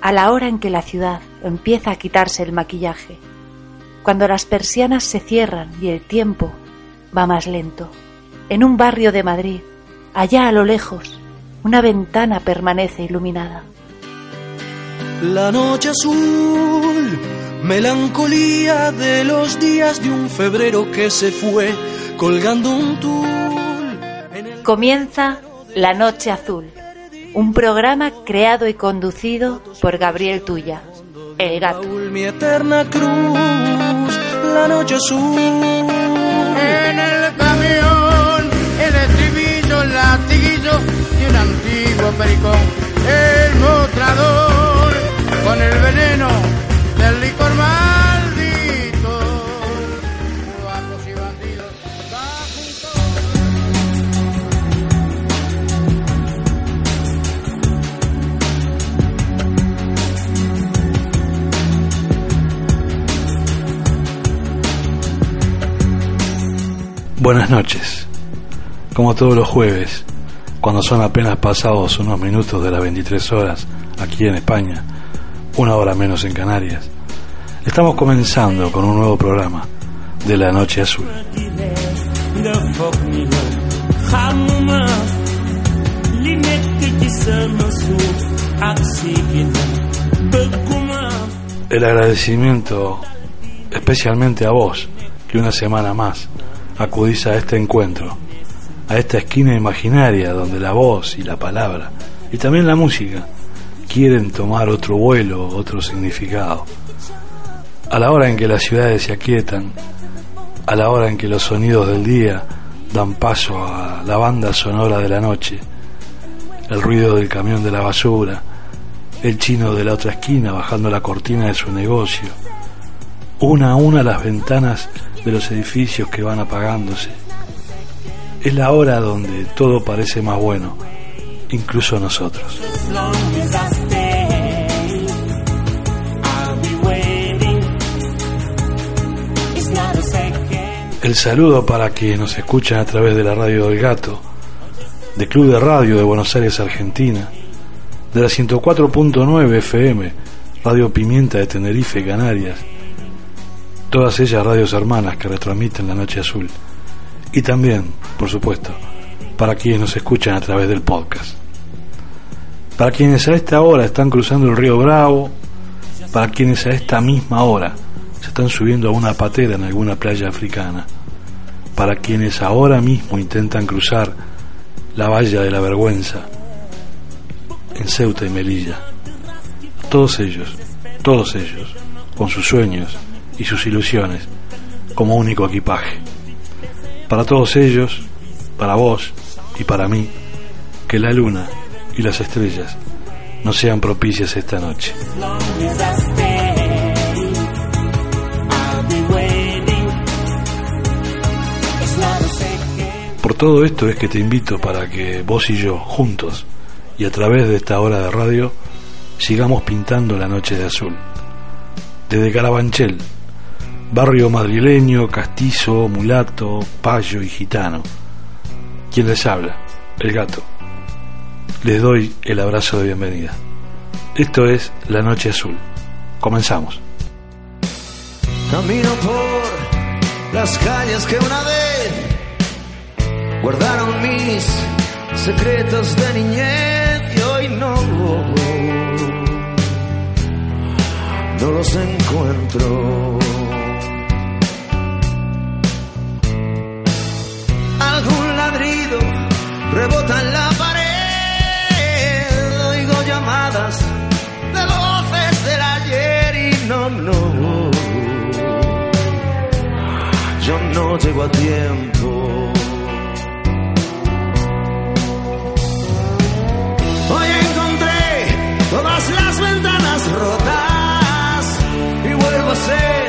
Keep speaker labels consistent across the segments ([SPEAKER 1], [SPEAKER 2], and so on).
[SPEAKER 1] A la hora en que la ciudad empieza a quitarse el maquillaje, cuando las persianas se cierran y el tiempo va más lento. En un barrio de Madrid, allá a lo lejos, una ventana permanece iluminada.
[SPEAKER 2] La noche azul, melancolía de los días de un febrero que se fue colgando un tul.
[SPEAKER 1] Comienza La Noche Azul un programa creado y conducido por Gabriel Tuya, el gato.
[SPEAKER 2] Mi eterna cruz, la noche azul.
[SPEAKER 3] En el camión, el estribillo, el latiguillo y un antiguo pericón. El mostrador con el veneno del licor maldito.
[SPEAKER 4] Buenas noches. Como todos los jueves, cuando son apenas pasados unos minutos de las 23 horas aquí en España, una hora menos en Canarias, estamos comenzando con un nuevo programa de La Noche Azul. El agradecimiento especialmente a vos, que una semana más acudís a este encuentro, a esta esquina imaginaria donde la voz y la palabra, y también la música, quieren tomar otro vuelo, otro significado. A la hora en que las ciudades se aquietan, a la hora en que los sonidos del día dan paso a la banda sonora de la noche, el ruido del camión de la basura, el chino de la otra esquina bajando la cortina de su negocio, una a una las ventanas de los edificios que van apagándose. Es la hora donde todo parece más bueno, incluso nosotros. El saludo para quienes nos escuchan a través de la radio del gato, de Club de Radio de Buenos Aires, Argentina, de la 104.9 FM, Radio Pimienta de Tenerife, Canarias, todas ellas radios hermanas que retransmiten la Noche Azul. Y también, por supuesto, para quienes nos escuchan a través del podcast. Para quienes a esta hora están cruzando el río Bravo, para quienes a esta misma hora se están subiendo a una patera en alguna playa africana, para quienes ahora mismo intentan cruzar la valla de la vergüenza en Ceuta y Melilla. Todos ellos, todos ellos, con sus sueños, y sus ilusiones como único equipaje. Para todos ellos, para vos y para mí, que la luna y las estrellas no sean propicias esta noche. Por todo esto es que te invito para que vos y yo, juntos y a través de esta hora de radio, sigamos pintando la noche de azul. Desde Carabanchel, barrio madrileño, castizo, mulato, payo y gitano. ¿Quién les habla? El gato. Les doy el abrazo de bienvenida. Esto es La Noche Azul. Comenzamos.
[SPEAKER 2] Camino por las calles que una vez guardaron mis secretos de niñez y hoy no, no los encuentro. ladrido rebota en la pared. Oigo llamadas de voces del ayer y no, no. Yo no llego a tiempo. Hoy encontré todas las ventanas rotas y vuelvo a ser.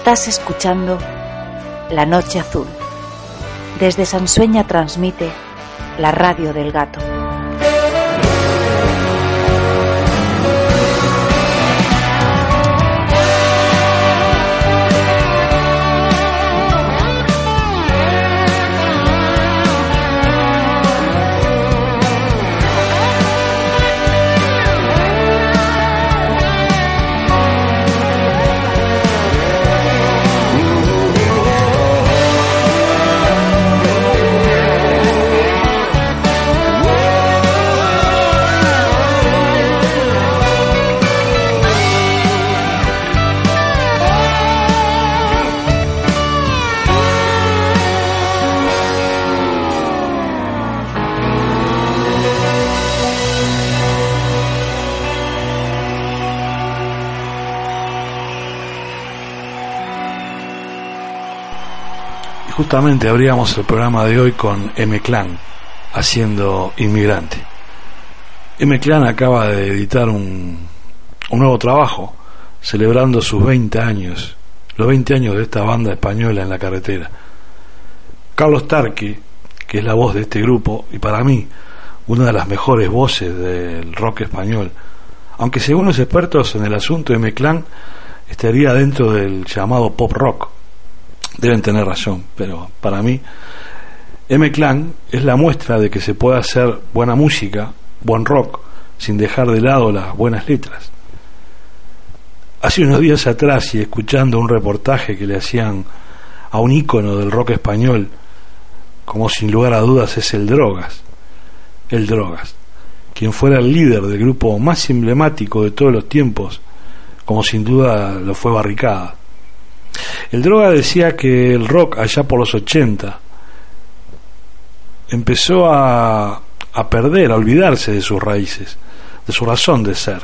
[SPEAKER 1] Estás escuchando La Noche Azul. Desde Sansueña transmite la radio del gato.
[SPEAKER 4] Justamente abríamos el programa de hoy con M Clan haciendo Inmigrante. M Clan acaba de editar un, un nuevo trabajo celebrando sus 20 años, los 20 años de esta banda española en la carretera. Carlos Tarqui, que es la voz de este grupo y para mí una de las mejores voces del rock español, aunque según los expertos en el asunto M Clan estaría dentro del llamado pop rock. Deben tener razón, pero para mí M Clan es la muestra de que se puede hacer buena música, buen rock, sin dejar de lado las buenas letras. Hace unos días atrás y escuchando un reportaje que le hacían a un ícono del rock español, como sin lugar a dudas es el Drogas, el Drogas, quien fuera el líder del grupo más emblemático de todos los tiempos, como sin duda lo fue Barricada. El Droga decía que el rock allá por los 80 empezó a, a perder, a olvidarse de sus raíces, de su razón de ser.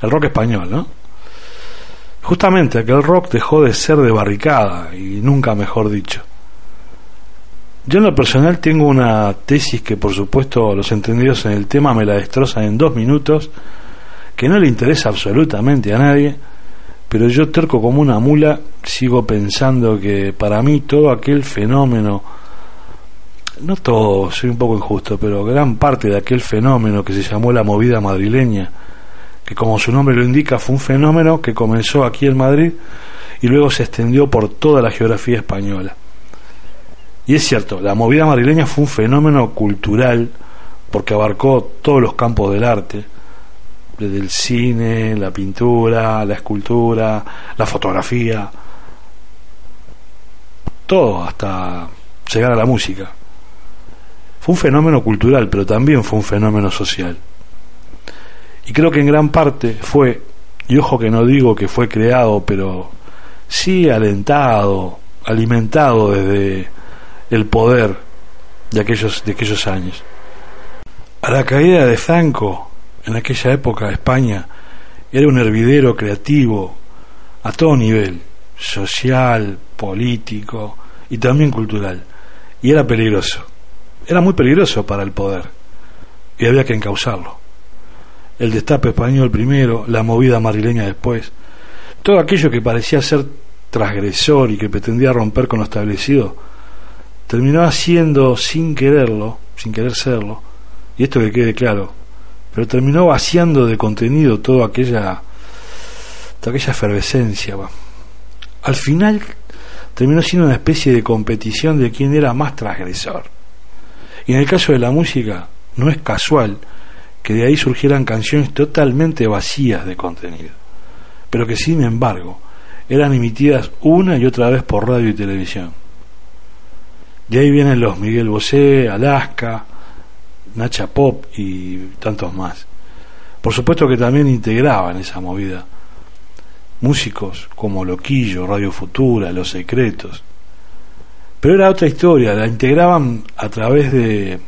[SPEAKER 4] El rock español, ¿no? Justamente aquel rock dejó de ser de barricada, y nunca mejor dicho. Yo en lo personal tengo una tesis que por supuesto los entendidos en el tema me la destrozan en dos minutos, que no le interesa absolutamente a nadie, pero yo terco como una mula sigo pensando que para mí todo aquel fenómeno, no todo, soy un poco injusto, pero gran parte de aquel fenómeno que se llamó la movida madrileña, que como su nombre lo indica fue un fenómeno que comenzó aquí en Madrid y luego se extendió por toda la geografía española. Y es cierto, la movida madrileña fue un fenómeno cultural porque abarcó todos los campos del arte, desde el cine, la pintura, la escultura, la fotografía, todo hasta llegar a la música. Fue un fenómeno cultural, pero también fue un fenómeno social. Y creo que en gran parte fue, y ojo que no digo que fue creado, pero sí alentado, alimentado desde el poder de aquellos, de aquellos años. A la caída de Franco, en aquella época España era un hervidero creativo a todo nivel, social, político y también cultural. Y era peligroso. Era muy peligroso para el poder. Y había que encauzarlo. El destape español primero, la movida madrileña después. Todo aquello que parecía ser transgresor y que pretendía romper con lo establecido, terminó haciendo sin quererlo, sin querer serlo, y esto que quede claro, pero terminó vaciando de contenido toda aquella toda aquella efervescencia. Al final terminó siendo una especie de competición de quién era más transgresor. Y en el caso de la música, no es casual que de ahí surgieran canciones totalmente vacías de contenido, pero que sin embargo eran emitidas una y otra vez por radio y televisión. De ahí vienen los Miguel Bosé, Alaska, Nacha Pop y tantos más. Por supuesto que también integraban esa movida músicos como Loquillo, Radio Futura, Los Secretos. Pero era otra historia, la integraban a través de,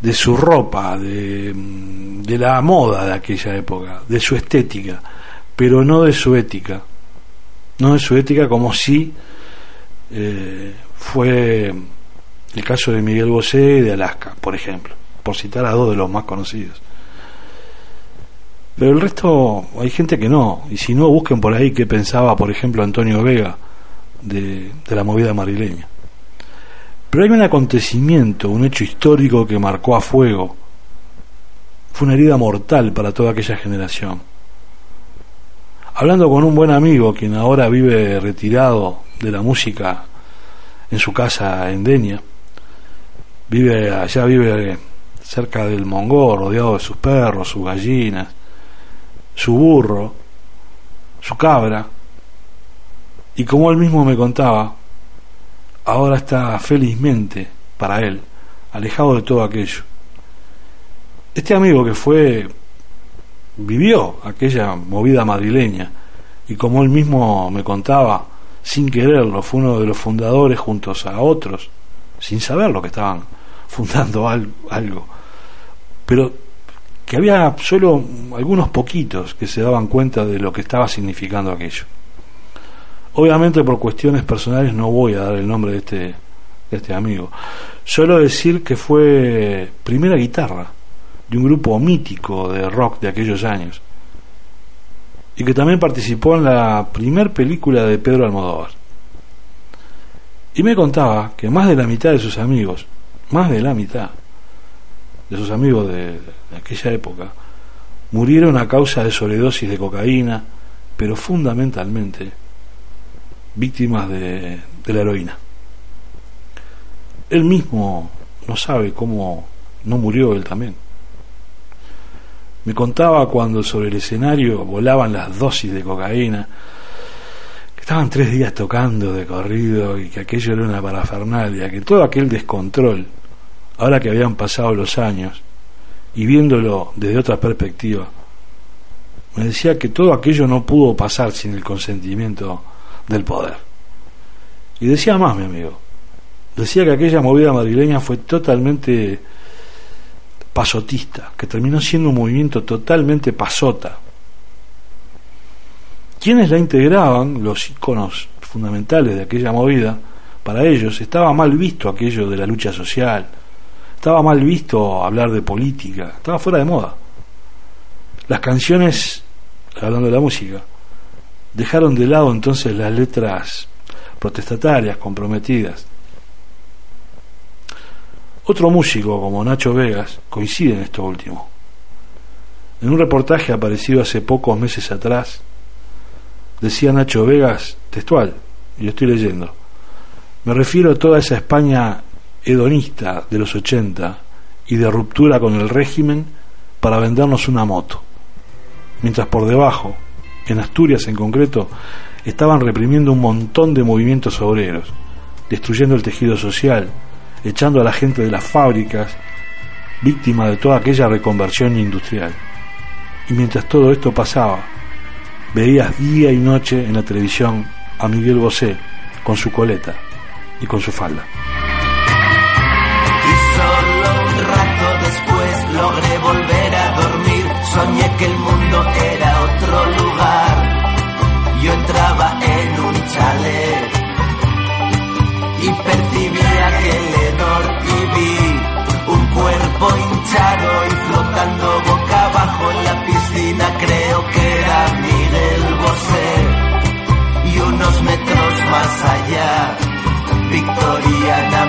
[SPEAKER 4] de su ropa, de, de la moda de aquella época, de su estética, pero no de su ética. No de su ética como si eh, fue el caso de Miguel Bosé de Alaska, por ejemplo, por citar a dos de los más conocidos. Pero el resto, hay gente que no, y si no, busquen por ahí qué pensaba, por ejemplo, Antonio Vega de, de la movida marileña. Pero hay un acontecimiento, un hecho histórico que marcó a fuego. Fue una herida mortal para toda aquella generación. Hablando con un buen amigo, quien ahora vive retirado de la música en su casa en Denia, vive allá vive cerca del Mongó, rodeado de sus perros, sus gallinas, su burro, su cabra, y como él mismo me contaba, ahora está felizmente para él, alejado de todo aquello. Este amigo que fue, vivió aquella movida madrileña, y como él mismo me contaba, sin quererlo, fue uno de los fundadores juntos a otros, sin saber lo que estaban fundando algo, pero que había solo algunos poquitos que se daban cuenta de lo que estaba significando aquello. Obviamente por cuestiones personales no voy a dar el nombre de este, de este amigo, solo decir que fue primera guitarra de un grupo mítico de rock de aquellos años y que también participó en la primer película de Pedro Almodóvar. Y me contaba que más de la mitad de sus amigos más de la mitad de sus amigos de, aquella época murieron a causa de sobredosis de cocaína, pero fundamentalmente víctimas de, de la heroína. Él mismo no sabe cómo no murió él también. Me contaba cuando sobre el escenario volaban las dosis de cocaína, que estaban tres días tocando de corrido y que aquello era una parafernalia, que todo aquel descontrol ahora que habían pasado los años y viéndolo desde otra perspectiva, me decía que todo aquello no pudo pasar sin el consentimiento del poder. Y decía más, mi amigo, decía que aquella movida madrileña fue totalmente pasotista, que terminó siendo un movimiento totalmente pasota. Quienes la integraban, los iconos fundamentales de aquella movida, para ellos estaba mal visto aquello de la lucha social, estaba mal visto hablar de política, estaba fuera de moda. Las canciones, hablando de la música, dejaron de lado entonces las letras protestatarias, comprometidas. Otro músico como Nacho Vegas coincide en esto último. En un reportaje aparecido hace pocos meses atrás, decía Nacho Vegas, textual, y lo estoy leyendo, me refiero a toda esa España hedonista de los 80 y de ruptura con el régimen para vendernos una moto, mientras por debajo, en Asturias en concreto, estaban reprimiendo un montón de movimientos obreros, destruyendo el tejido social, echando a la gente de las fábricas, víctima de toda aquella reconversión industrial. Y mientras todo esto pasaba, veías día y noche en la televisión a Miguel Bosé con su coleta y con su falda.
[SPEAKER 2] Que el mundo era otro lugar. Yo entraba en un chalet y percibí aquel hedor y vi un cuerpo hinchado y flotando boca abajo en la piscina. Creo que era Miguel Bosé y unos metros más allá, Victoriana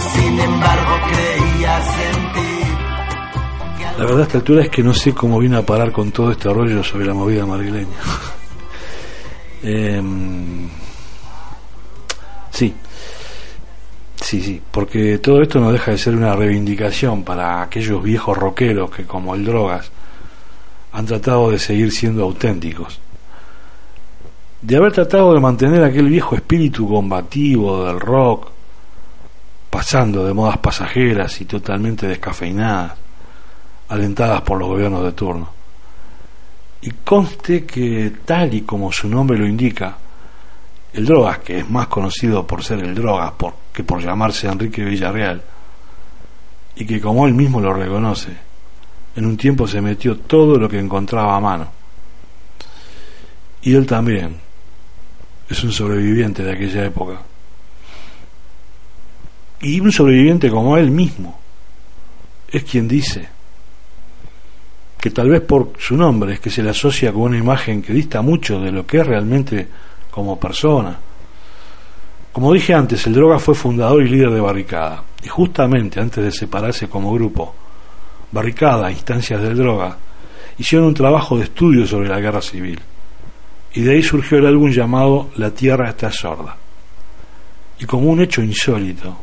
[SPEAKER 2] sin embargo creía sentir que
[SPEAKER 4] La verdad a esta altura es que no sé cómo vine a parar con todo este rollo sobre la movida madrileña. Em, sí, sí, sí, porque todo esto no deja de ser una reivindicación para aquellos viejos rockeros que como el Drogas han tratado de seguir siendo auténticos. De haber tratado de mantener aquel viejo espíritu combativo del rock, pasando de modas pasajeras y totalmente descafeinadas alentadas por los gobiernos de turno. Y conste que, tal y como su nombre lo indica, el Drogas, que es más conocido por ser el Drogas por, que por llamarse Enrique Villarreal, y que como él mismo lo reconoce, en un tiempo se metió todo lo que encontraba a mano. Y él también es un sobreviviente de aquella época. Y un sobreviviente como él mismo es quien dice que tal vez por su nombre es que se le asocia con una imagen que dista mucho de lo que es realmente como persona. Como dije antes, el Droga fue fundador y líder de Barricada, y justamente antes de separarse como grupo, Barricada, instancias del Droga, hicieron un trabajo de estudio sobre la guerra civil, y de ahí surgió el álbum llamado La Tierra está sorda. Y como un hecho insólito,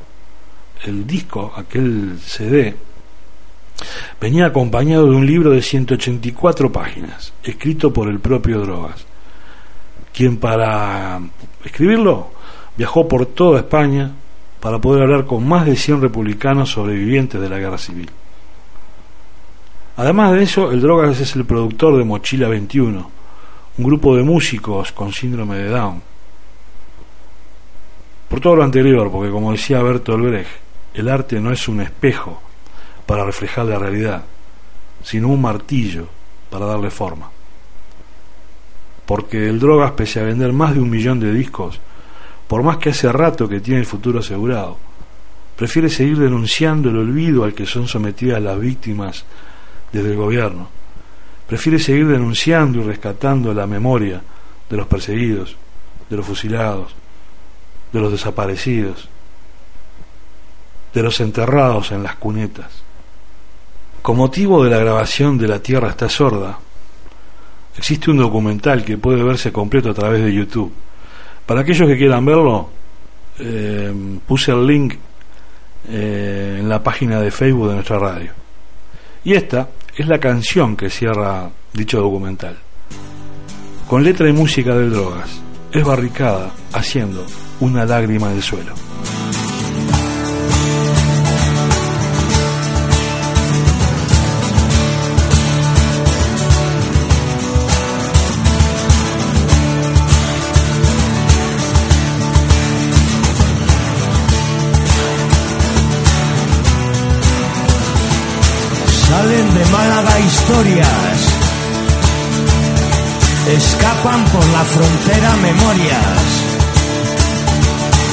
[SPEAKER 4] el disco, aquel CD, venía acompañado de un libro de 184 páginas, escrito por el propio Drogas, quien para escribirlo viajó por toda España para poder hablar con más de 100 republicanos sobrevivientes de la guerra civil. Además de eso, el Drogas es el productor de Mochila 21, un grupo de músicos con síndrome de Down. Por todo lo anterior, porque como decía Bertolt Brecht, el arte no es un espejo, para reflejar la realidad, sino un martillo para darle forma. Porque el Drogas, pese a vender más de un millón de discos, por más que hace rato que tiene el futuro asegurado, prefiere seguir denunciando el olvido al que son sometidas las víctimas desde el gobierno. Prefiere seguir denunciando y rescatando la memoria de los perseguidos, de los fusilados, de los desaparecidos, de los enterrados en las cunetas. Con motivo de la grabación de La Tierra está sorda, existe un documental que puede verse completo a través de YouTube. Para aquellos que quieran verlo, eh, puse el link eh, en la página de Facebook de nuestra radio. Y esta es la canción que cierra dicho documental. Con letra y música de drogas, es barricada haciendo una lágrima del suelo.
[SPEAKER 2] Escapan por la frontera memorias.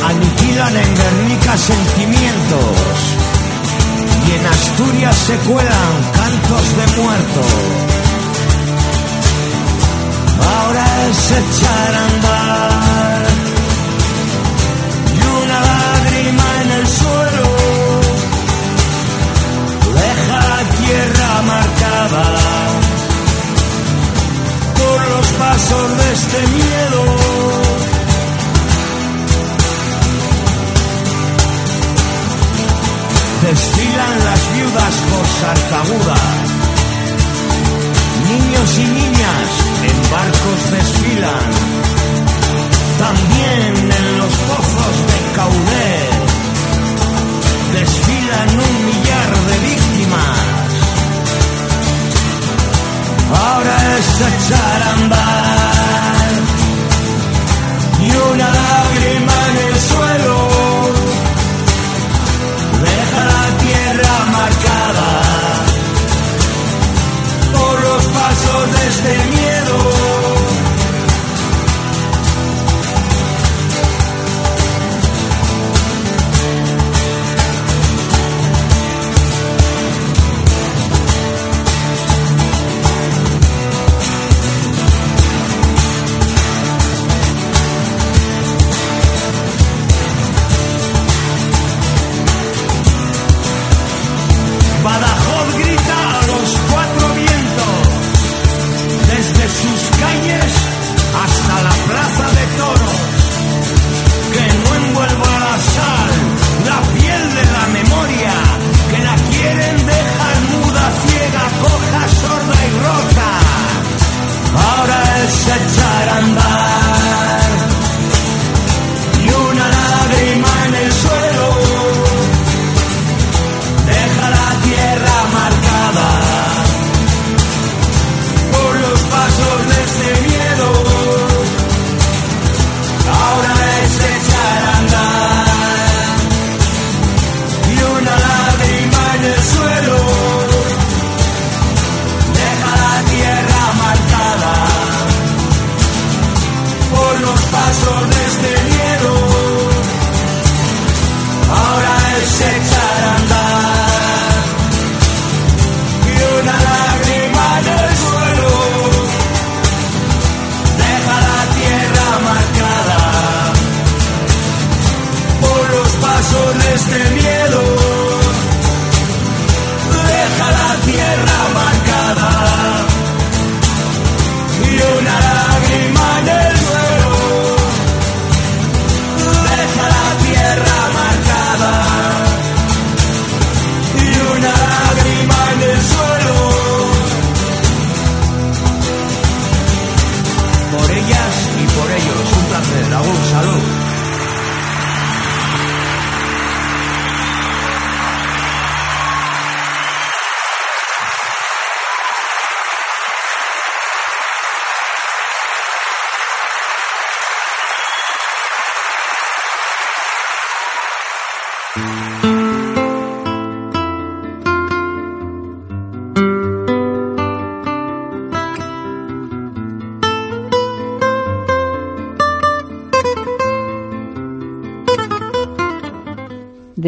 [SPEAKER 2] Aniquilan en Guernica sentimientos. Y en Asturias se cuelan cantos de muerto. Ahora es echar de este miedo. Desfilan las viudas por Sarcaguda, niños y niñas en barcos desfilan, también en los pozos de Caudet desfilan un millar de víctimas ahora es echar a andar y una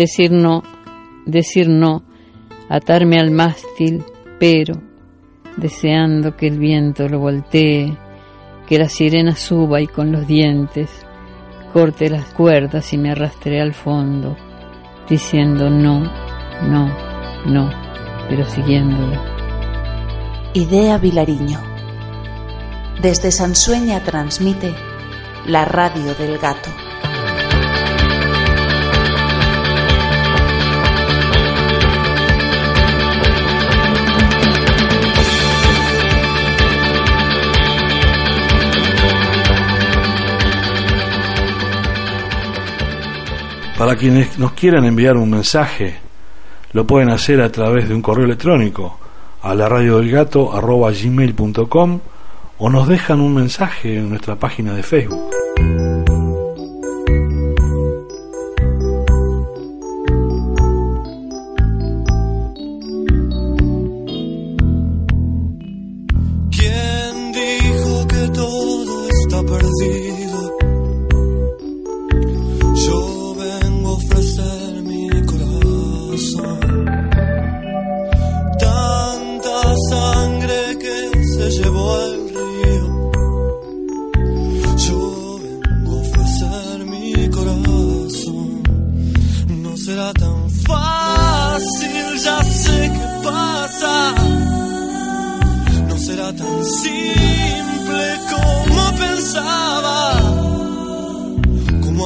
[SPEAKER 5] decir no, decir no, atarme al mástil, pero deseando que el viento lo voltee, que la sirena suba y con los dientes corte las cuerdas y me arrastre al fondo, diciendo no, no, no, pero siguiéndolo.
[SPEAKER 1] Idea Vilariño. Desde Sansueña transmite la radio del gato.
[SPEAKER 4] Para quienes nos quieran enviar un mensaje, lo pueden hacer a través de un correo electrónico a la radio del gato o nos dejan un mensaje en nuestra página de Facebook.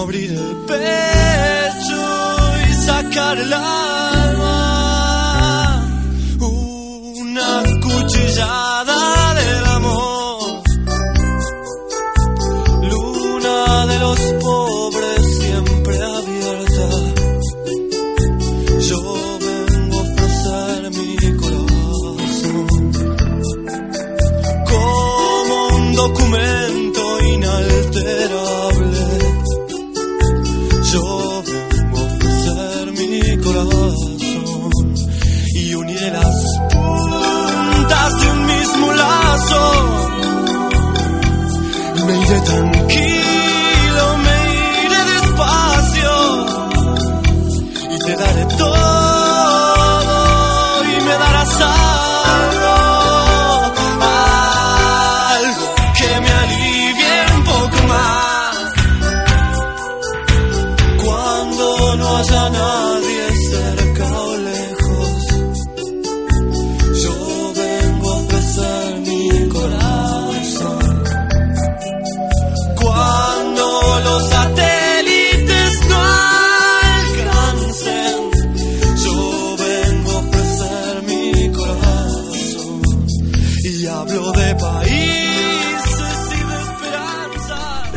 [SPEAKER 6] Abrir el pecho y sacar el alma. Una cuchillada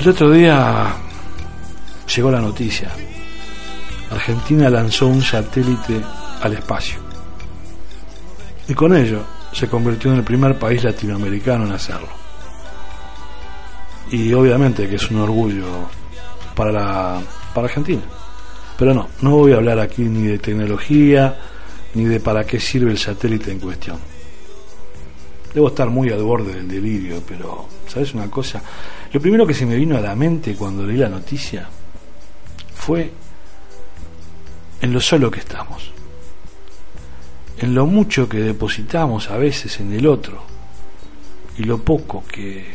[SPEAKER 4] El otro día llegó la noticia. Argentina lanzó un satélite al espacio. Y con ello se convirtió en el primer país latinoamericano en hacerlo. Y obviamente que es un orgullo para, la, para Argentina. Pero no, no voy a hablar aquí ni de tecnología, ni de para qué sirve el satélite en cuestión. Debo estar muy al borde del delirio, pero ¿sabes una cosa? Lo primero que se me vino a la mente cuando leí la noticia fue en lo solo que estamos, en lo mucho que depositamos a veces en el otro y lo poco que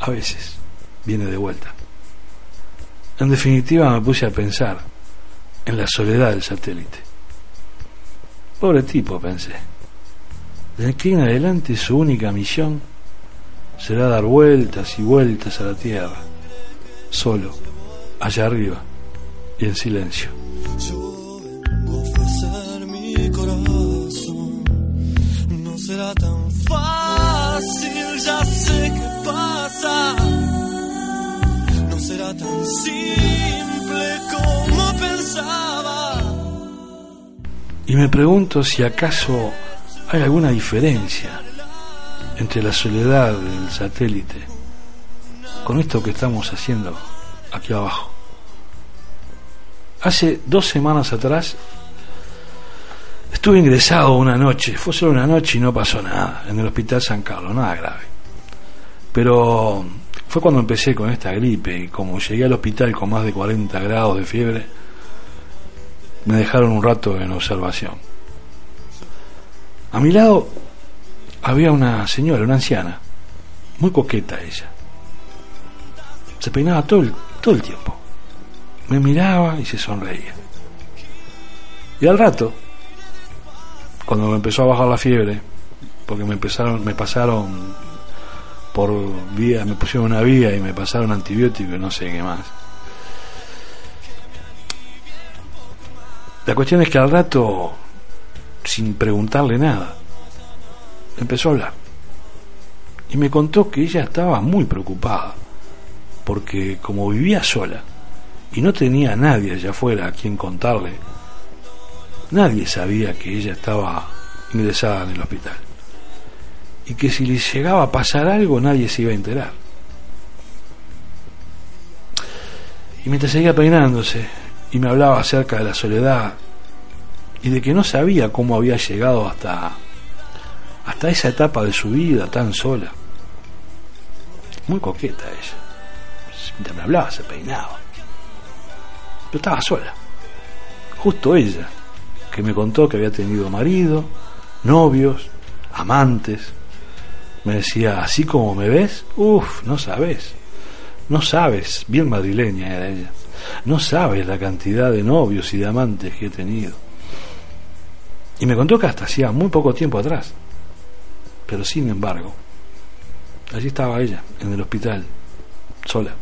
[SPEAKER 4] a veces viene de vuelta. En definitiva me puse a pensar en la soledad del satélite. Pobre tipo, pensé. De aquí en adelante su única misión será dar vueltas y vueltas a la Tierra, solo, allá arriba y en silencio.
[SPEAKER 6] Yo vengo a ofrecer mi corazón. No será tan fácil, ya sé qué pasa. No será tan simple como pensaba.
[SPEAKER 4] Y me pregunto si acaso hay alguna diferencia entre la soledad del satélite con esto que estamos haciendo aquí abajo. Hace dos semanas atrás estuve ingresado una noche, fue solo una noche y no pasó nada, en el Hospital San Carlos, nada grave. Pero fue cuando empecé con esta gripe y como llegué al hospital con más de 40 grados de fiebre, me dejaron un rato en observación. A mi lado había una señora, una anciana, muy coqueta ella. Se peinaba todo el, todo el tiempo. Me miraba y se sonreía. Y al rato, cuando me empezó a bajar la fiebre, porque me empezaron, me pasaron por vía, me pusieron una vía y me pasaron antibióticos y no sé qué más. La cuestión es que al rato, sin preguntarle nada, empezó a hablar. Y me contó que ella estaba muy preocupada, porque como vivía sola y no tenía a nadie allá afuera a quien contarle, nadie sabía que ella estaba ingresada en el hospital. Y que si le llegaba a pasar algo nadie se iba a enterar. Y mientras seguía peinándose y me hablaba acerca de la soledad y de que no sabía cómo había llegado hasta hasta esa etapa de su vida tan sola. Muy coqueta ella. Mientras me hablaba se peinaba. Pero estaba sola. Justo ella, que me contó que había tenido marido, novios, amantes. Me decía, así como me ves, uff, no sabes. No sabes, bien madrileña era ella. No sabes la cantidad de novios y de amantes que he tenido. Y me contó que hasta hacía muy poco tiempo atrás. Pero sin embargo, allí estaba ella, en el hospital, sola.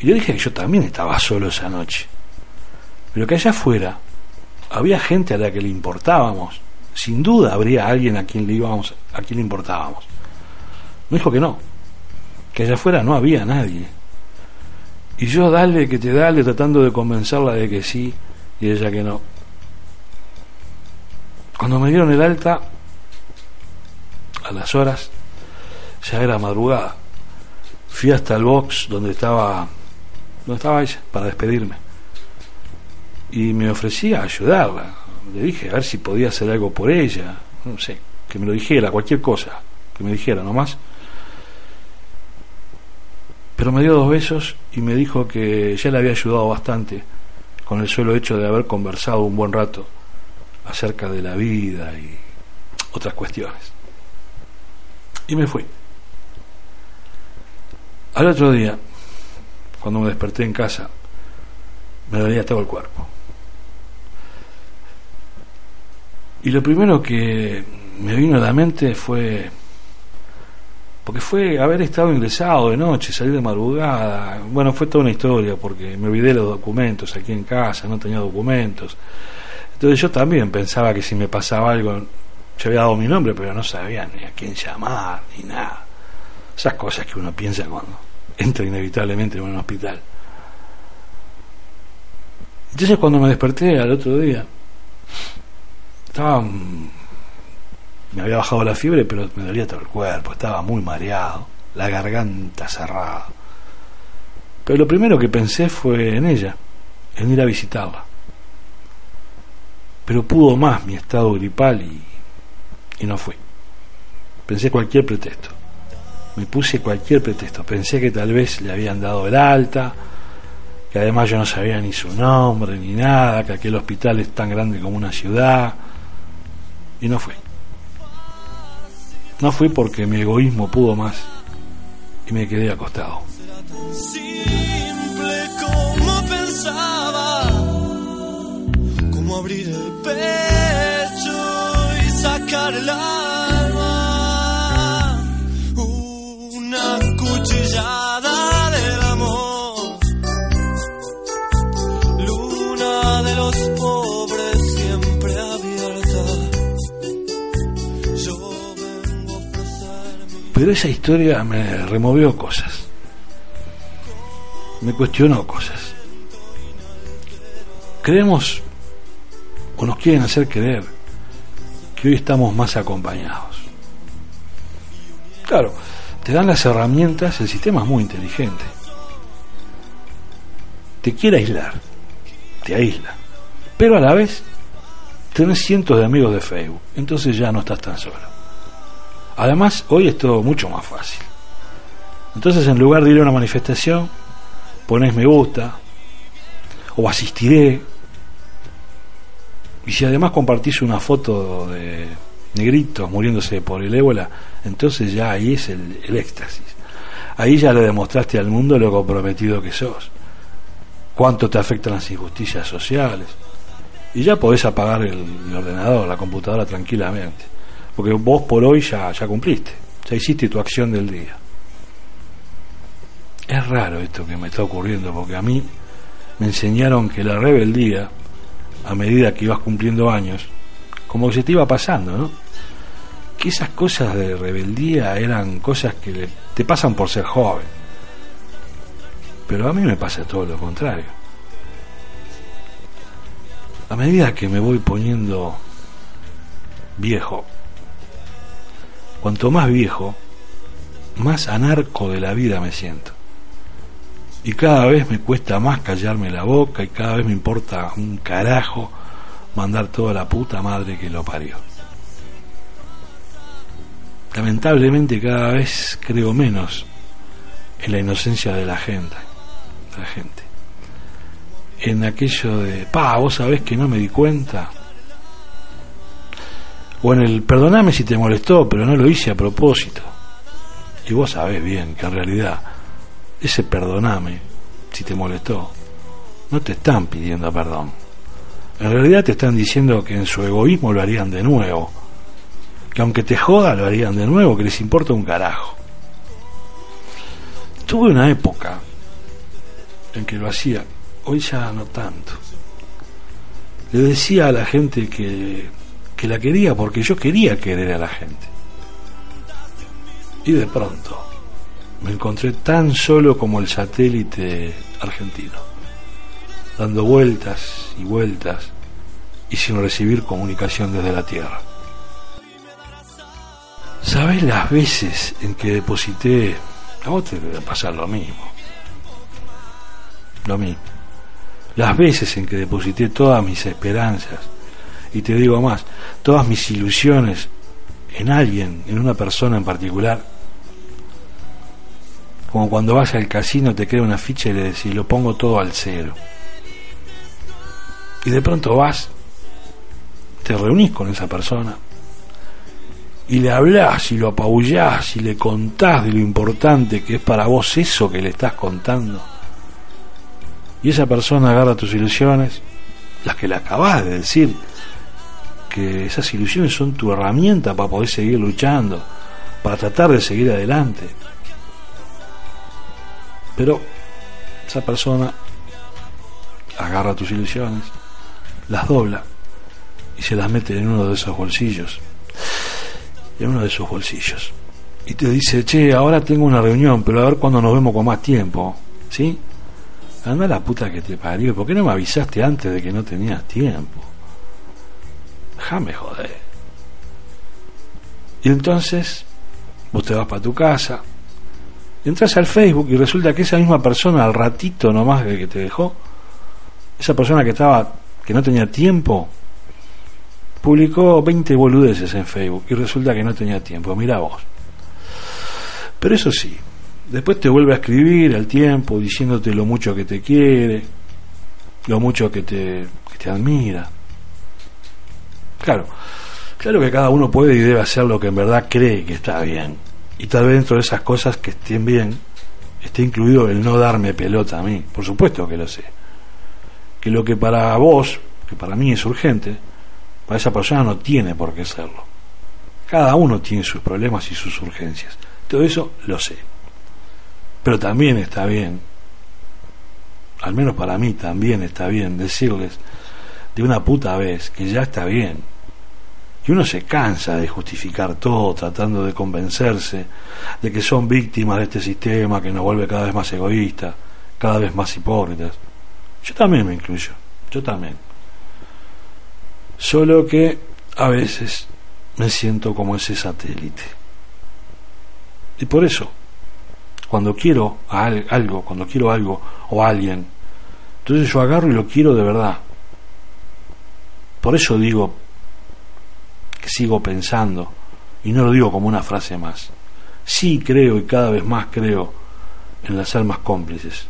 [SPEAKER 4] Y yo dije que yo también estaba solo esa noche. Pero que allá afuera había gente a la que le importábamos. Sin duda habría alguien a quien le íbamos, a quien le importábamos. Me dijo que no, que allá afuera no había nadie. Y yo dale que te dale tratando de convencerla de que sí y ella que no. Cuando me dieron el alta, a las horas, ya era madrugada. Fui hasta el box donde estaba, donde estaba ella, para despedirme. Y me ofrecí a ayudarla. Le dije a ver si podía hacer algo por ella. No sé, que me lo dijera, cualquier cosa, que me dijera nomás. Pero me dio dos besos y me dijo que ya le había ayudado bastante con el solo hecho de haber conversado un buen rato acerca de la vida y otras cuestiones. Y me fui. Al otro día, cuando me desperté en casa, me dolía todo el cuerpo. Y lo primero que me vino a la mente fue, porque fue haber estado ingresado de noche, salir de madrugada, bueno, fue toda una historia, porque me olvidé los documentos aquí en casa, no tenía documentos. Entonces yo también pensaba que si me pasaba algo, yo había dado mi nombre, pero no sabía ni a quién llamar, ni nada. Esas cosas que uno piensa cuando entra inevitablemente en un hospital. Entonces cuando me desperté al otro día, estaba... Me había bajado la fiebre, pero me dolía todo el cuerpo, estaba muy mareado, la garganta cerrada. Pero lo primero que pensé fue en ella, en ir a visitarla pero pudo más mi estado gripal y, y no fui. Pensé cualquier pretexto. Me puse cualquier pretexto. Pensé que tal vez le habían dado el alta, que además yo no sabía ni su nombre ni nada, que aquel hospital es tan grande como una ciudad. Y no fui. No fui porque mi egoísmo pudo más y me quedé acostado.
[SPEAKER 2] Como abrir el pecho y sacar el alma, una cuchillada del amor, luna de los pobres siempre abierta. Yo vengo a ofrecer mi
[SPEAKER 4] Pero esa historia me removió cosas. Me cuestionó cosas. Creemos o nos quieren hacer creer que hoy estamos más acompañados. Claro, te dan las herramientas, el sistema es muy inteligente. Te quiere aislar, te aísla, pero a la vez tenés cientos de amigos de Facebook, entonces ya no estás tan solo. Además, hoy es todo mucho más fácil. Entonces, en lugar de ir a una manifestación, pones me gusta o asistiré. Y si además compartís una foto de negritos muriéndose por el ébola, entonces ya ahí es el, éxtasis. Ahí ya le demostraste al mundo lo comprometido que sos, cuánto te afectan las injusticias sociales. Y ya podés apagar el, el ordenador, la computadora tranquilamente. Porque vos por hoy ya, ya cumpliste, ya hiciste tu acción del día. Es raro esto que me está ocurriendo, porque a mí me enseñaron que la rebeldía, a medida que ibas cumpliendo años, como que se te iba pasando, ¿no? Que esas cosas de rebeldía eran cosas que te pasan por ser joven. Pero a mí me pasa todo lo contrario. A medida que me voy poniendo viejo, cuanto más viejo, más anarco de la vida me siento. Y cada vez me cuesta más callarme la boca y cada vez me importa un carajo mandar toda la puta madre que lo parió. Lamentablemente cada vez creo menos en la inocencia de la gente, de la gente. En aquello de, pa, vos sabés que no me di cuenta. O en el, perdoname si te molestó, pero no lo hice a propósito. Y vos sabés bien que en realidad ese perdoname si te molestó, no te están pidiendo perdón. En realidad te están diciendo que en su egoísmo lo harían de nuevo. Que aunque te joda lo harían de nuevo, que les importa un carajo. Tuve una época en que lo hacía, hoy ya no tanto. Le decía a la gente que, que la quería porque yo quería querer a la gente. Y de pronto me encontré tan solo como el satélite argentino, dando vueltas y vueltas y sin recibir comunicación desde la Tierra. ¿Sabes las veces en que deposité a vos te debe pasar lo mismo. Lo mismo. Las veces en que deposité todas mis esperanzas, y te digo más, todas mis ilusiones en alguien, en una persona en particular, como cuando vas al casino te crea una ficha y le decís, lo pongo todo al cero. Y de pronto vas, te reunís con esa persona, y le hablas y lo apabullás y le contás de lo importante que es para vos eso que le estás contando. Y esa persona agarra tus ilusiones, las que le acabas de decir, que esas ilusiones son tu herramienta para poder seguir luchando, para tratar de seguir adelante. Pero esa persona agarra tus ilusiones, las dobla y se las mete en uno de esos bolsillos en uno de sus bolsillos. Y te dice, che, ahora tengo una reunión, pero a ver cuándo nos vemos con más tiempo. ¿Sí? Anda la puta que te parió. ¿Por qué no me avisaste antes de que no tenías tiempo? Déjame joder. Y entonces, vos te vas para tu casa, entras al Facebook y resulta que esa misma persona al ratito nomás que te dejó, esa persona que estaba, que no tenía tiempo, publicó 20 boludeces en Facebook y resulta que no tenía tiempo, mira vos. Pero eso sí, después te vuelve a escribir al tiempo diciéndote lo mucho que te quiere, lo mucho que te admira. Claro, claro que cada uno puede y debe hacer lo que en verdad cree que está bien. Y tal vez dentro de esas cosas que estén bien, esté incluido el no darme pelota a mí. Por supuesto que lo sé. Que lo que para vos, que para mí es urgente, para esa persona no tiene por qué serlo. Cada uno tiene sus problemas y sus urgencias. Todo eso lo sé. Pero también está bien, al menos para mí también está bien decirles de una puta vez que ya está bien. Y uno se cansa de justificar todo tratando de convencerse de que son víctimas de este sistema que nos vuelve cada vez más egoístas, cada vez más hipócritas. Yo también me incluyo, yo también. Solo que a veces me siento como ese satélite. Y por eso, cuando quiero algo, cuando quiero algo o alguien, entonces yo agarro y lo quiero de verdad. Por eso digo que sigo pensando, y no lo digo como una frase más. Sí creo y cada vez más creo en las almas cómplices.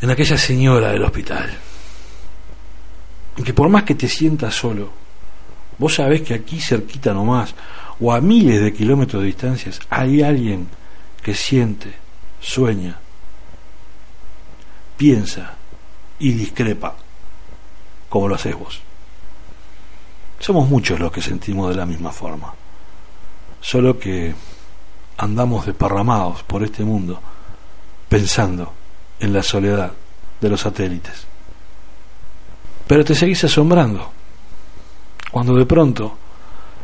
[SPEAKER 4] En aquella señora del hospital que por más que te sientas solo, vos sabés que aquí cerquita nomás, o a miles de kilómetros de distancias, hay alguien que siente, sueña, piensa y discrepa, como lo haces vos. Somos muchos los que sentimos de la misma forma, solo que andamos desparramados por este mundo pensando en la soledad de los satélites. Pero te seguís asombrando cuando de pronto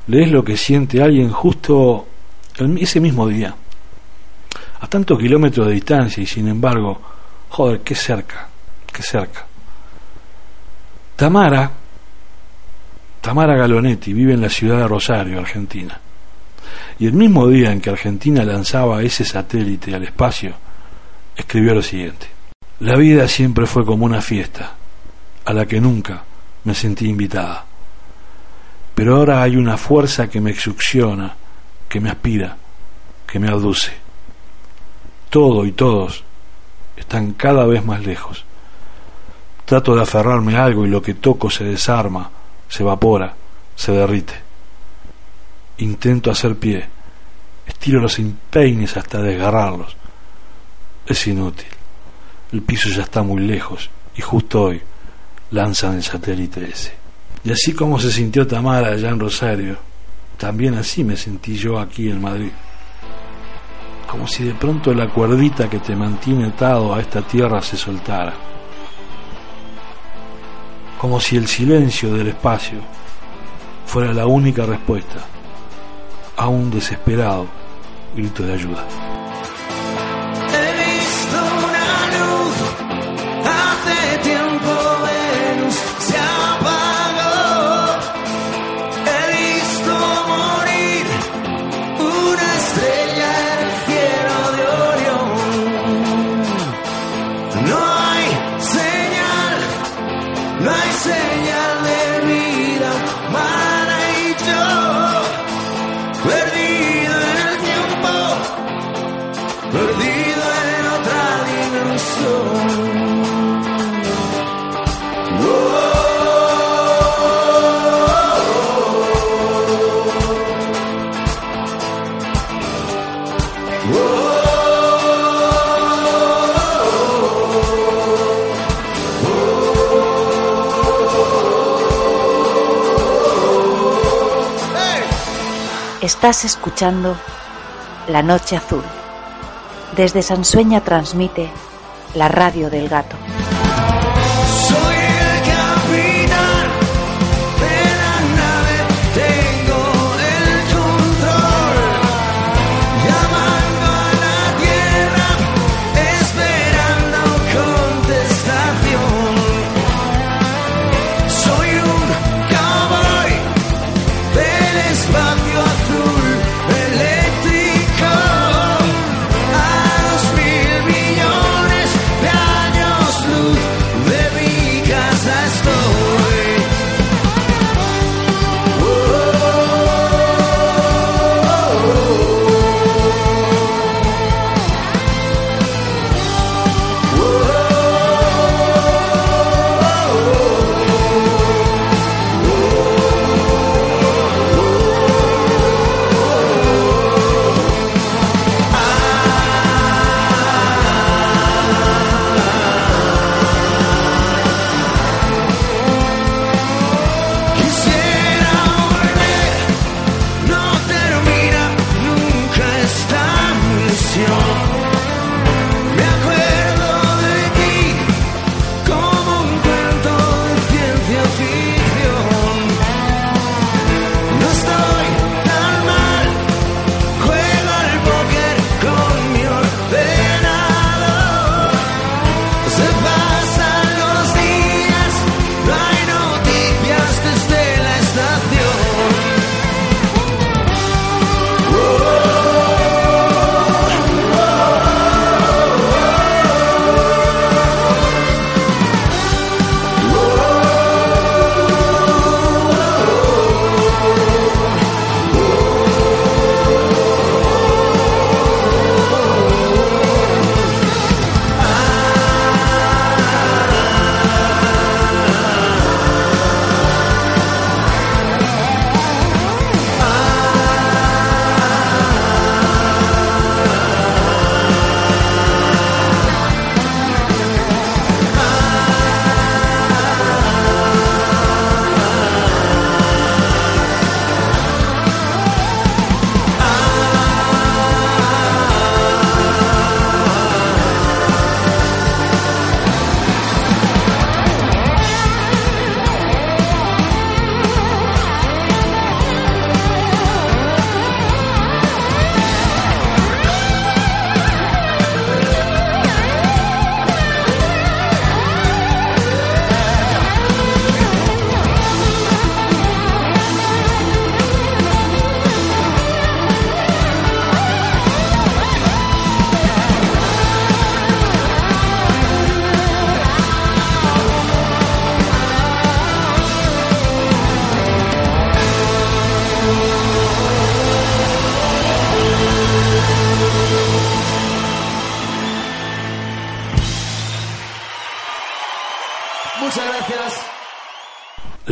[SPEAKER 4] lees lo que siente alguien justo ese mismo día, a tantos kilómetros de distancia y sin embargo, joder, qué cerca, qué cerca. Tamara, Tamara Galonetti vive en la ciudad de Rosario, Argentina. Y el mismo día en que Argentina lanzaba ese satélite al espacio, escribió lo siguiente. La vida siempre fue como una fiesta a la que nunca me sentí invitada. Pero ahora hay una fuerza que me succiona, que me aspira, que me abduce. Todo y todos están cada vez más lejos. Trato de aferrarme a algo y lo que toco se desarma, se evapora, se derrite. Intento hacer pie, estiro los empeines hasta desgarrarlos. Es inútil. El piso ya está muy lejos y justo hoy lanzan el satélite ese. Y así como se sintió Tamara allá en Rosario, también así me sentí yo aquí en Madrid. Como si de pronto la cuerdita que te mantiene atado a esta tierra se soltara. Como si el silencio del espacio fuera la única respuesta a un desesperado grito de ayuda.
[SPEAKER 2] Estás escuchando La Noche Azul. Desde Sansueña transmite la radio del gato.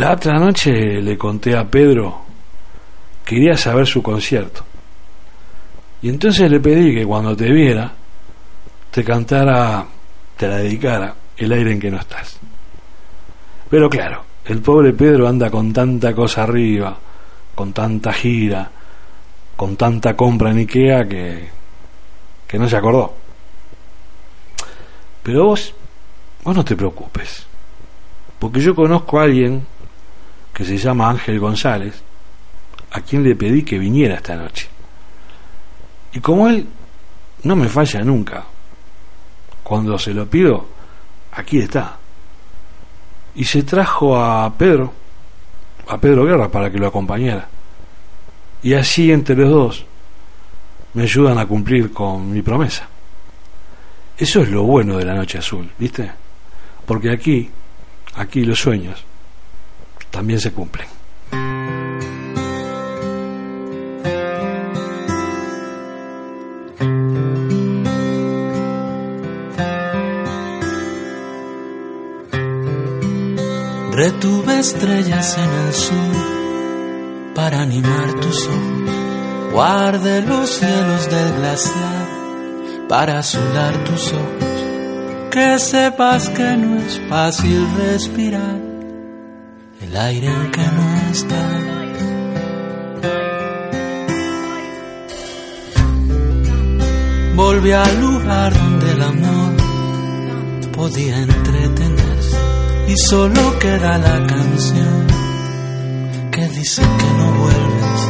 [SPEAKER 7] La
[SPEAKER 4] otra noche le conté a Pedro que iría a saber su concierto. Y entonces le pedí que cuando te viera, te cantara, te la dedicara, el aire en que no estás. Pero claro, el pobre Pedro anda con tanta cosa arriba, con tanta gira, con tanta compra en Ikea que, que no se acordó. Pero vos, vos no te preocupes, porque yo conozco a alguien que se llama Ángel González, a quien le pedí que viniera esta noche. Y como él no me falla nunca, cuando se lo pido, aquí está. Y se trajo a Pedro, a Pedro Guerra, para que lo acompañara. Y así entre los dos me ayudan a cumplir con mi promesa. Eso es lo bueno de la noche azul, ¿viste? Porque aquí, aquí los sueños también se cumplen.
[SPEAKER 8] Retuve estrellas en el sur para animar tus ojos. Guarde los cielos del glaciar para azudar tus ojos. Que sepas que no es fácil respirar el aire que no estás. Volví al lugar donde el amor podía entretenerse y solo queda la canción que dice que no vuelves,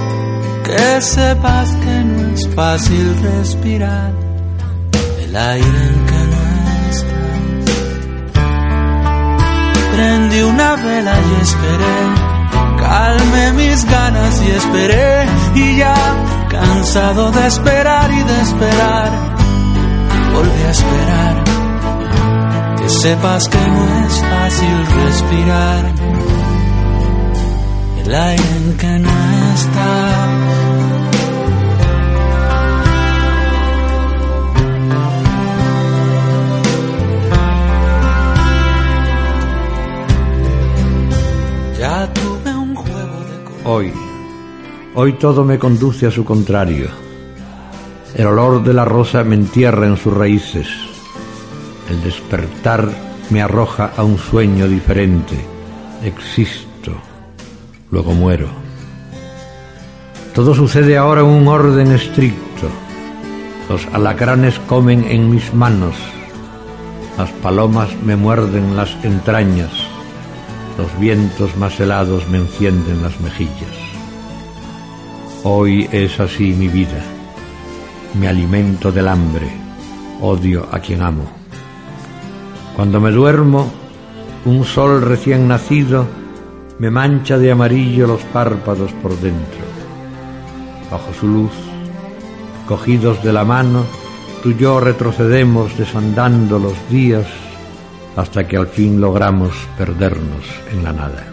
[SPEAKER 8] que sepas que no es fácil respirar el aire Prendí una vela y esperé, calmé mis ganas y esperé, y ya cansado de esperar y de esperar, volví a esperar. Que sepas que no es fácil respirar. El aire en que no está.
[SPEAKER 9] Hoy, hoy todo me conduce a su contrario. El olor de la rosa me entierra en sus raíces. El despertar me arroja a un sueño diferente. Existo, luego muero. Todo sucede ahora en un orden estricto. Los alacranes comen en mis manos. Las palomas me muerden las entrañas los vientos más helados me encienden las mejillas. Hoy es así mi vida. Me alimento del hambre, odio a quien amo. Cuando me duermo, un sol recién nacido me mancha de amarillo los párpados por dentro. Bajo su luz, cogidos de la mano, tú y yo retrocedemos desandando los días hasta que al fin logramos perdernos en la nada.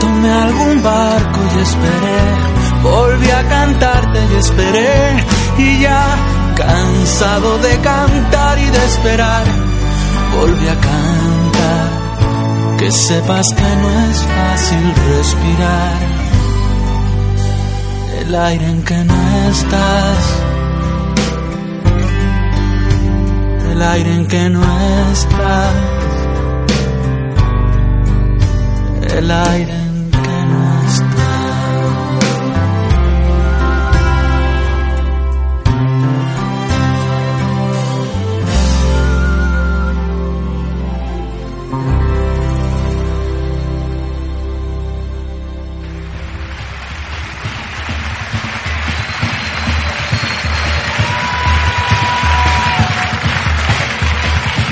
[SPEAKER 8] Tomé algún barco y esperé, volví a cantarte y esperé, y ya cansado de cantar y de esperar, volví a cantar, que sepas que no es fácil respirar, el aire en que no estás el aire en que no estás, el aire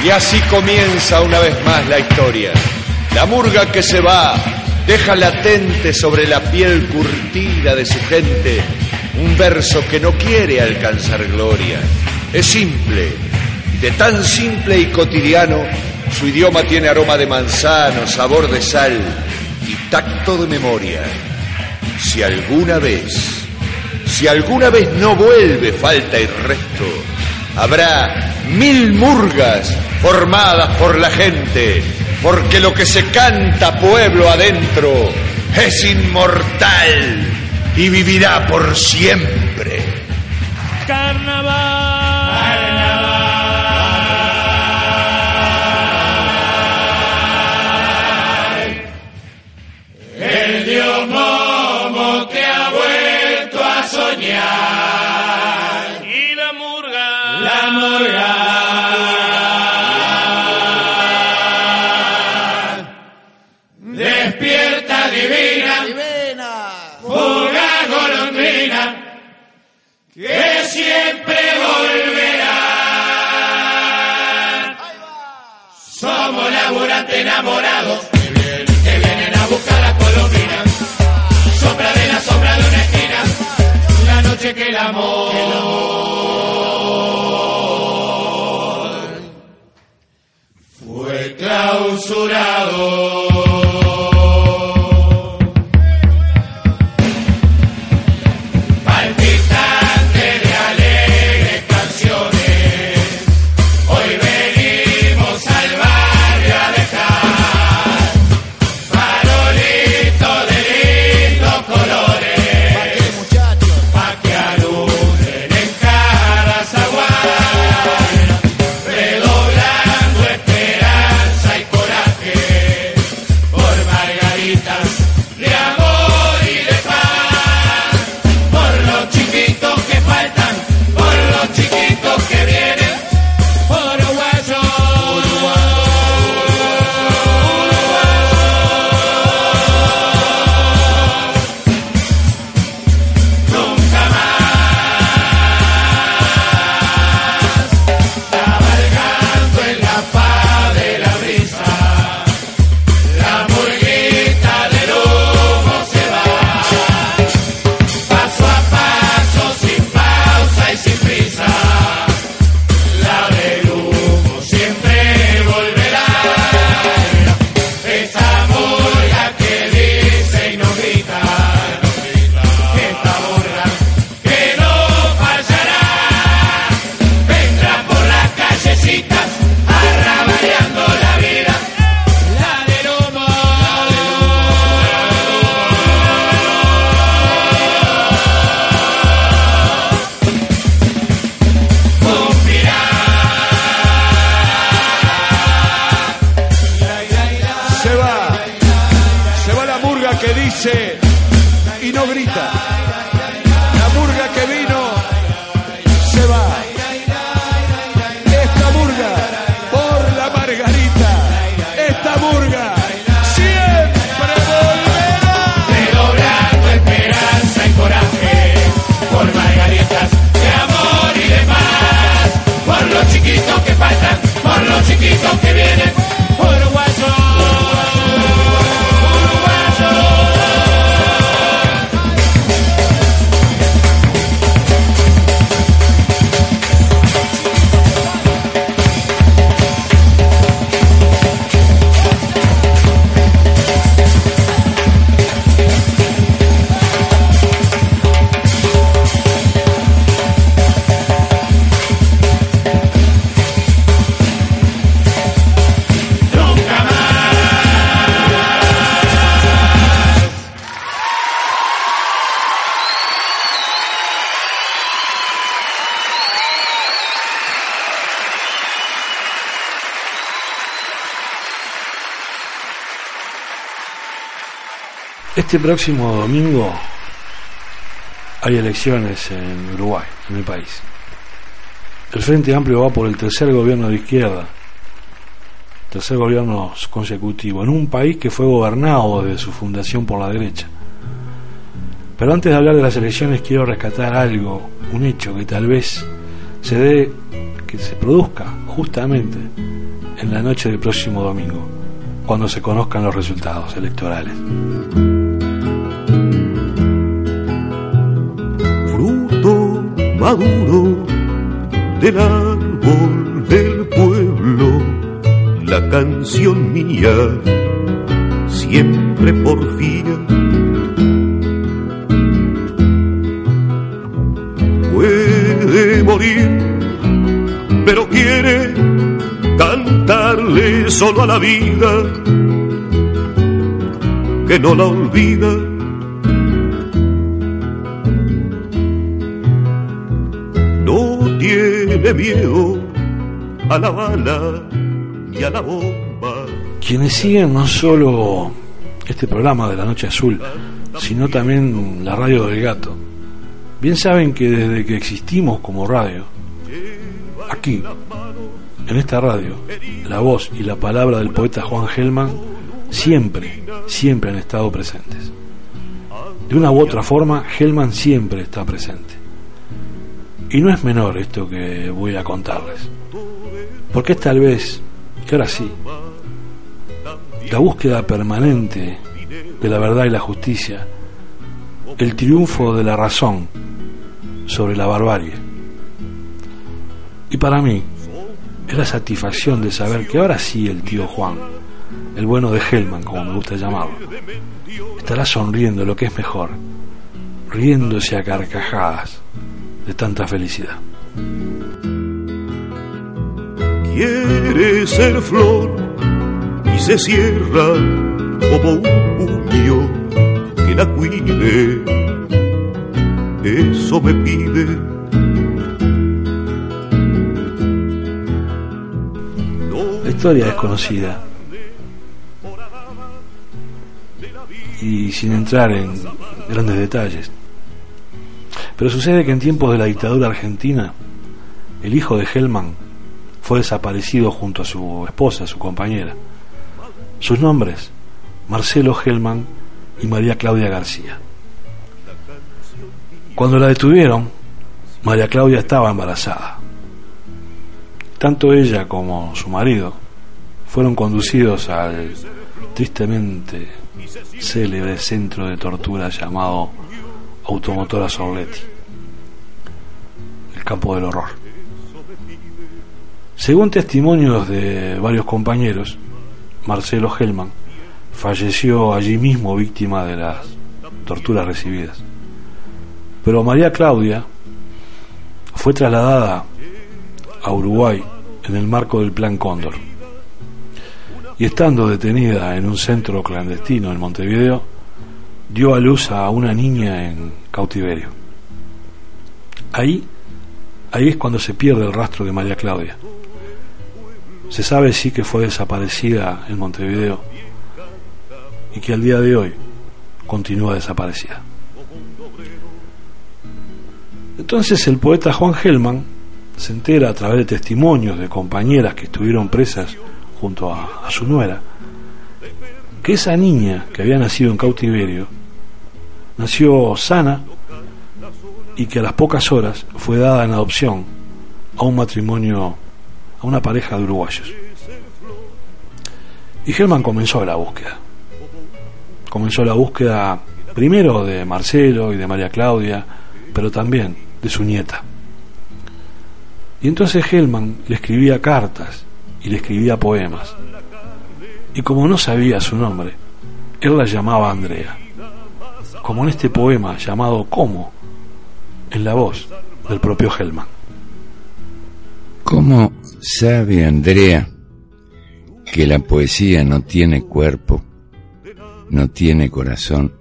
[SPEAKER 10] Y así comienza una vez más la historia. La murga que se va deja latente sobre la piel curtida de su gente un verso que no quiere alcanzar gloria. Es simple, de tan simple y cotidiano, su idioma tiene aroma de manzano, sabor de sal y tacto de memoria. Si alguna vez, si alguna vez no vuelve falta y resto, habrá mil murgas formadas por la gente, porque lo que se canta pueblo adentro es inmortal y vivirá por siempre.
[SPEAKER 2] La noche que el amor. Fue clausurado.
[SPEAKER 4] Este próximo domingo hay elecciones en Uruguay, en mi país. El Frente Amplio va por el tercer gobierno de izquierda, tercer gobierno consecutivo, en un país que fue gobernado desde su fundación por la derecha. Pero antes de hablar de las elecciones quiero rescatar algo, un hecho que tal vez se dé, que se produzca justamente en la noche del próximo domingo, cuando se conozcan los resultados electorales.
[SPEAKER 11] Maduro del árbol del pueblo, la canción mía, siempre porfía. Puede morir pero quiere cantarle solo a la vida que no la olvida. Miedo a la bala y a la bomba.
[SPEAKER 4] Quienes siguen no solo este programa de la Noche Azul, sino también la radio del gato, bien saben que desde que existimos como radio, aquí, en esta radio, la voz y la palabra del poeta Juan Gelman siempre, siempre han estado presentes. De una u otra forma, Gelman siempre está presente. Y no es menor esto que voy a contarles, porque es tal vez, que ahora sí, la búsqueda permanente de la verdad y la justicia, el triunfo de la razón sobre la barbarie. Y para mí, es la satisfacción de saber que ahora sí el tío Juan, el bueno de Hellman, como me gusta llamarlo, estará sonriendo lo que es mejor, riéndose a carcajadas de tanta felicidad.
[SPEAKER 11] Quiere ser flor y se cierra como un puño que la cuide. Eso me pide.
[SPEAKER 4] La historia es conocida. Y sin entrar en grandes detalles. Pero sucede que en tiempos de la dictadura argentina, el hijo de Hellman fue desaparecido junto a su esposa, su compañera. Sus nombres, Marcelo Hellman y María Claudia García. Cuando la detuvieron, María Claudia estaba embarazada. Tanto ella como su marido fueron conducidos al tristemente célebre centro de tortura llamado Automotora Sorletti, campo del horror. Según testimonios de varios compañeros, Marcelo Hellman falleció allí mismo víctima de las torturas recibidas. Pero María Claudia fue trasladada a Uruguay en el marco del Plan Cóndor. Y estando detenida en un centro clandestino en Montevideo, dio a luz a una niña en cautiverio. Ahí, ahí es cuando se pierde el rastro de María Claudia. Se sabe sí que fue desaparecida en Montevideo y que al día de hoy continúa desaparecida. Entonces el poeta Juan Gelman se entera a través de testimonios de compañeras que estuvieron presas junto a, a su nuera, que esa niña que había nacido en cautiverio nació sana y que a las pocas horas fue dada en adopción a un matrimonio, a una pareja de uruguayos. Y Gelman comenzó la búsqueda. Comenzó la búsqueda primero de Marcelo y de María Claudia, pero también de su nieta. Y entonces Hellman le escribía cartas y le escribía poemas. Y como no sabía su nombre, él la llamaba Andrea. Como en este poema llamado Cómo, en la voz del propio Hellman.
[SPEAKER 12] ¿Cómo sabe Andrea que la poesía no tiene cuerpo, no tiene corazón,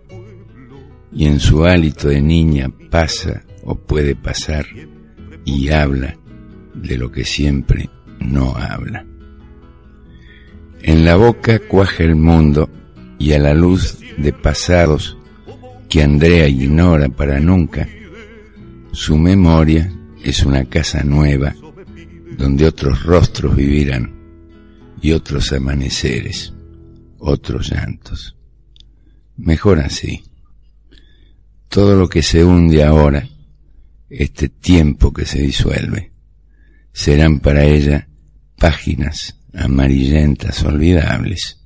[SPEAKER 12] y en su hálito de niña pasa o puede pasar y habla de lo que siempre no habla. En la boca cuaja el mundo y a la luz de pasados que Andrea ignora para nunca, su memoria es una casa nueva donde otros rostros vivirán y otros amaneceres, otros llantos. Mejor así. Todo lo que se hunde ahora, este tiempo que se disuelve, serán para ella páginas amarillentas olvidables.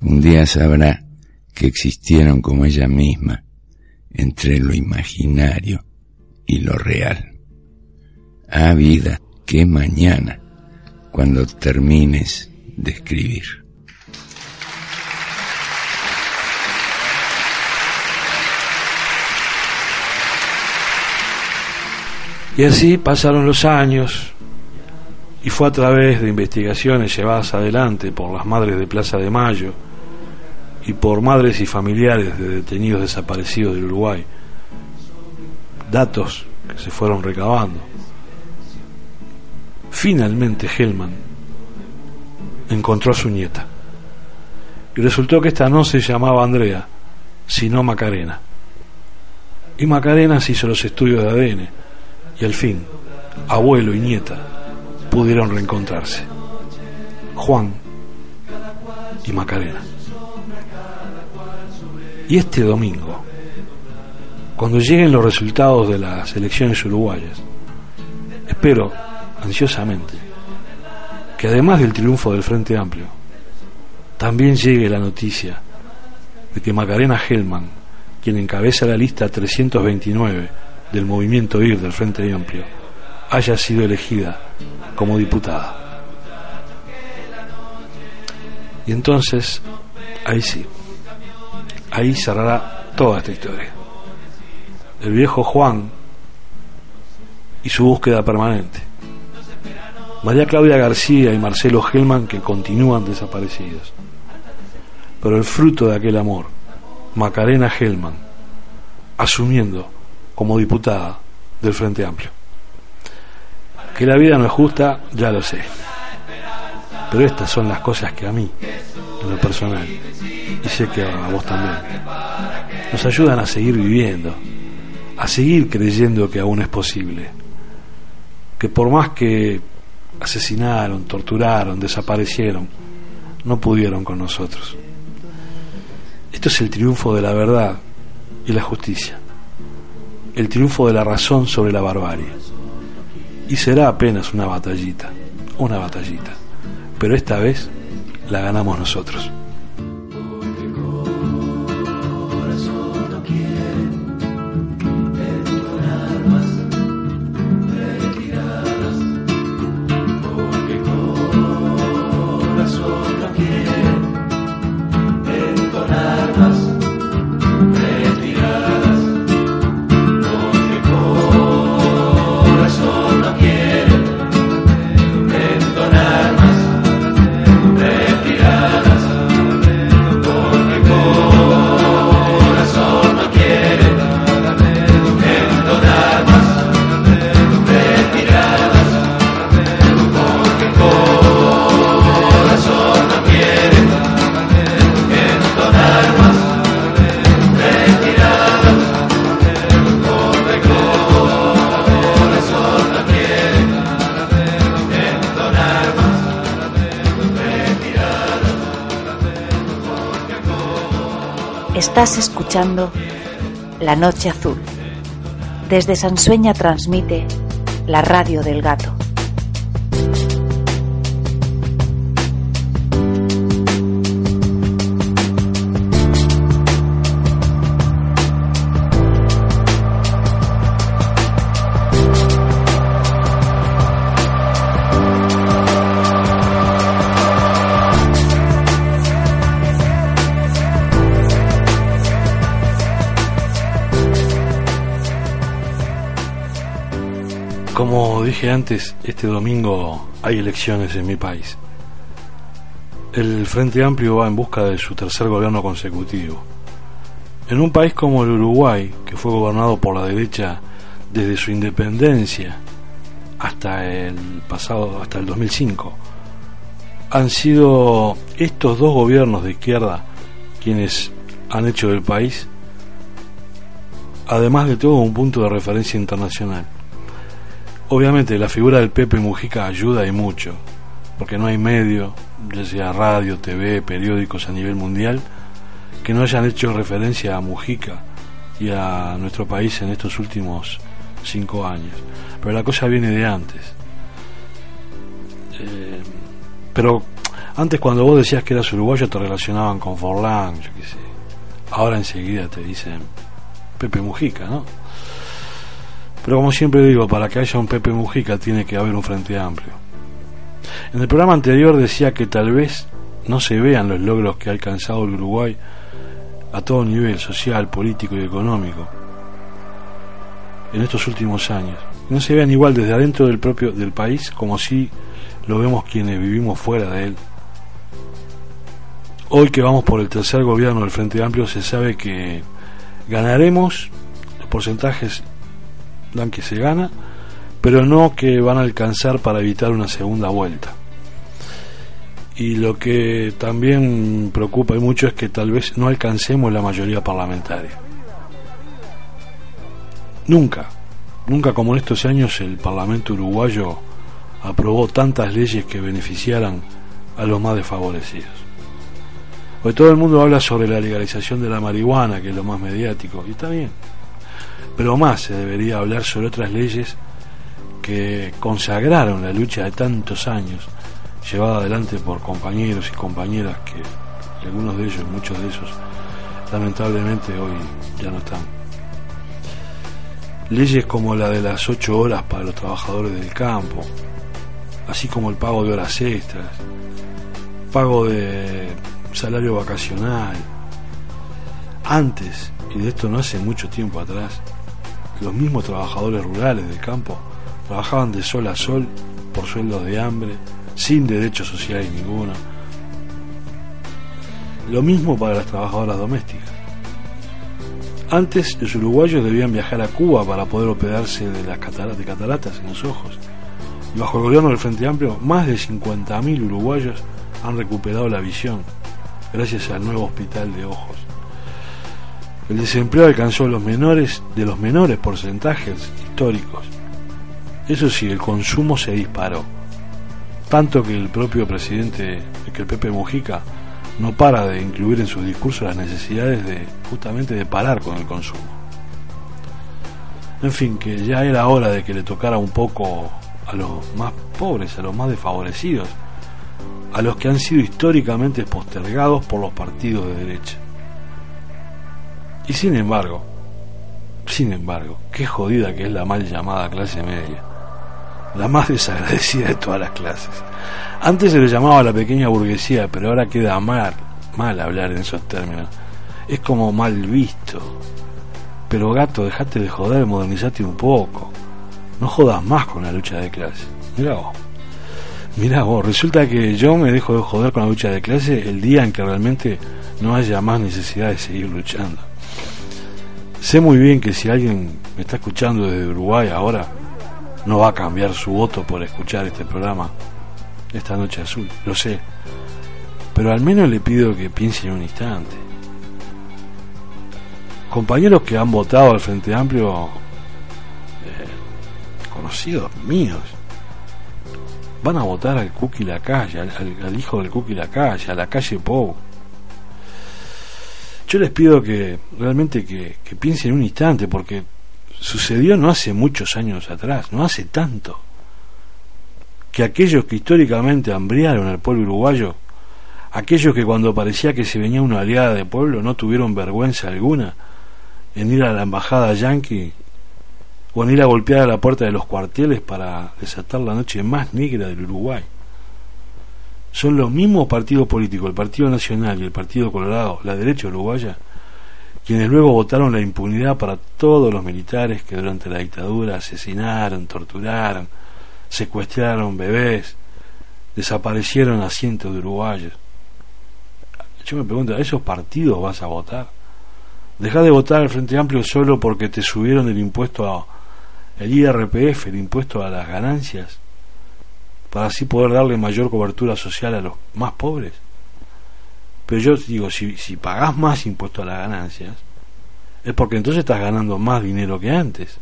[SPEAKER 12] Un día sabrá que existieron como ella misma entre lo imaginario y lo real. Ah, vida, qué mañana, cuando termines de escribir.
[SPEAKER 4] Y así pasaron los años Y fue a través de investigaciones llevadas adelante por las madres de Plaza de Mayo y por madres y familiares de detenidos desaparecidos del Uruguay, datos que se fueron recabando. Finalmente Hellman encontró a su nieta. Y resultó que esta no se llamaba Andrea, sino Macarena. Y Macarena se hizo los estudios de ADN y al fin, abuelo y nieta pudieron reencontrarse. Juan y Macarena. Y este domingo, cuando lleguen los resultados de las elecciones uruguayas, espero ansiosamente que además del triunfo del Frente Amplio, también llegue la noticia de que Macarena Hellman, quien encabeza la lista 329 del movimiento IR del Frente Amplio, haya sido elegida como diputada. Y entonces, ahí sí, ahí cerrará toda esta historia. El viejo Juan y su búsqueda permanente. María Claudia García y Marcelo Hellman que continúan desaparecidos. Pero el fruto de aquel amor, Macarena Hellman, asumiendo como diputada del Frente Amplio. Que la vida no es justa, ya lo sé. Pero estas son las cosas que a mí, en lo personal, y sé que a vos también, nos ayudan a seguir viviendo, a seguir creyendo que aún es posible. Que por más que asesinaron, torturaron, desaparecieron, no pudieron con nosotros. Esto es el triunfo de la verdad y la justicia, el triunfo de la razón sobre la barbarie. Y será apenas una batallita, una batallita, pero esta vez la ganamos nosotros.
[SPEAKER 1] Estás escuchando La Noche Azul. Desde Sansueña transmite la radio del gato.
[SPEAKER 4] Como dije antes, este domingo hay elecciones en mi país. El Frente Amplio va en busca de su tercer gobierno consecutivo. En un país como el Uruguay, que fue gobernado por la derecha desde su independencia hasta el pasado, hasta el 2005, han sido estos dos gobiernos de izquierda quienes han hecho del país, además de todo, un punto de referencia internacional. Obviamente la figura del Pepe Mujica ayuda y mucho, porque no hay medio, ya sea radio, TV, periódicos a nivel mundial, que no hayan hecho referencia a Mujica y a nuestro país en estos últimos cinco años. Pero la cosa viene de antes. Eh, pero antes cuando vos decías que eras uruguayo te relacionaban con Forlán, yo qué sé. Ahora enseguida te dicen Pepe Mujica, ¿no? Pero como siempre digo, para que haya un Pepe Mujica tiene que haber un frente amplio. En el programa anterior decía que tal vez no se vean los logros que ha alcanzado el Uruguay a todo nivel, social, político y económico, en estos últimos años. No se vean igual desde adentro del propio del país como si lo vemos quienes vivimos fuera de él. Hoy que vamos por el tercer gobierno del Frente Amplio se sabe que ganaremos, los porcentajes dan que se gana, pero no que van a alcanzar para evitar una segunda vuelta. Y lo que también preocupa y mucho es que tal vez no alcancemos la mayoría parlamentaria. Nunca, nunca como en estos años el Parlamento uruguayo aprobó tantas leyes que beneficiaran a los más desfavorecidos. Hoy todo el mundo habla sobre la legalización de la marihuana, que es lo más mediático, y está bien. Pero más se debería hablar sobre otras leyes que consagraron la lucha de tantos años, llevada adelante por compañeros y compañeras que algunos de ellos, muchos de esos, lamentablemente hoy ya no están. Leyes como la de las ocho horas para los trabajadores del campo, así como el pago de horas extras, pago de salario vacacional. Antes, y de esto no hace mucho tiempo atrás, los mismos trabajadores rurales del campo trabajaban de sol a sol por sueldos de hambre, sin derechos sociales ninguno. Lo mismo para las trabajadoras domésticas. Antes los uruguayos debían viajar a Cuba para poder operarse de las cataratas, de cataratas en los ojos. Y bajo el gobierno del Frente Amplio, más de 50.000 uruguayos han recuperado la visión gracias al nuevo hospital de ojos. El desempleo alcanzó los menores de los menores porcentajes históricos. Eso sí, el consumo se disparó. Tanto que el propio presidente, que el Pepe Mujica, no para de incluir en sus discursos las necesidades de justamente de parar con el consumo. En fin, que ya era hora de que le tocara un poco a los más pobres, a los más desfavorecidos, a los que han sido históricamente postergados por los partidos de derecha. Y sin embargo, sin embargo, qué jodida que es la mal llamada clase media, la más desagradecida de todas las clases. Antes se le llamaba la pequeña burguesía, pero ahora queda mal, mal hablar en esos términos. Es como mal visto. Pero gato, dejate de joder, modernizate un poco. No jodas más con la lucha de clase. Mira vos. Mira vos, resulta que yo me dejo de joder con la lucha de clase el día en que realmente no haya más necesidad de seguir luchando. Sé muy bien que si alguien me está escuchando desde Uruguay ahora, no va a cambiar su voto por escuchar este programa, esta noche azul, lo sé. Pero al menos le pido que piense en un instante. Compañeros que han votado al Frente Amplio, eh, conocidos míos, van a votar al Cookie la calle, al, hijo del Cookie la calle, a la calle Pou. Yo les pido que realmente que, que piensen un instante, porque sucedió no hace muchos años atrás, no hace tanto, que aquellos que históricamente hambriaron al pueblo uruguayo, aquellos que cuando parecía que se venía una aliada de pueblo no tuvieron vergüenza alguna en ir a la embajada yanqui o en ir a golpear a la puerta de los cuarteles para desatar la noche más negra del Uruguay. Son los mismos partidos políticos, el Partido Nacional y el Partido Colorado, la derecha uruguaya, quienes luego votaron la impunidad para todos los militares que durante la dictadura asesinaron, torturaron, secuestraron bebés, desaparecieron a cientos de uruguayos. Yo me pregunto, ¿a esos partidos vas a votar? Deja de votar al Frente Amplio solo porque te subieron el impuesto a, el IRPF, el impuesto a las ganancias, para así poder darle mayor cobertura social a los más pobres. Pero yo digo, si, si pagás más impuesto a las ganancias, es porque entonces estás ganando más dinero que antes.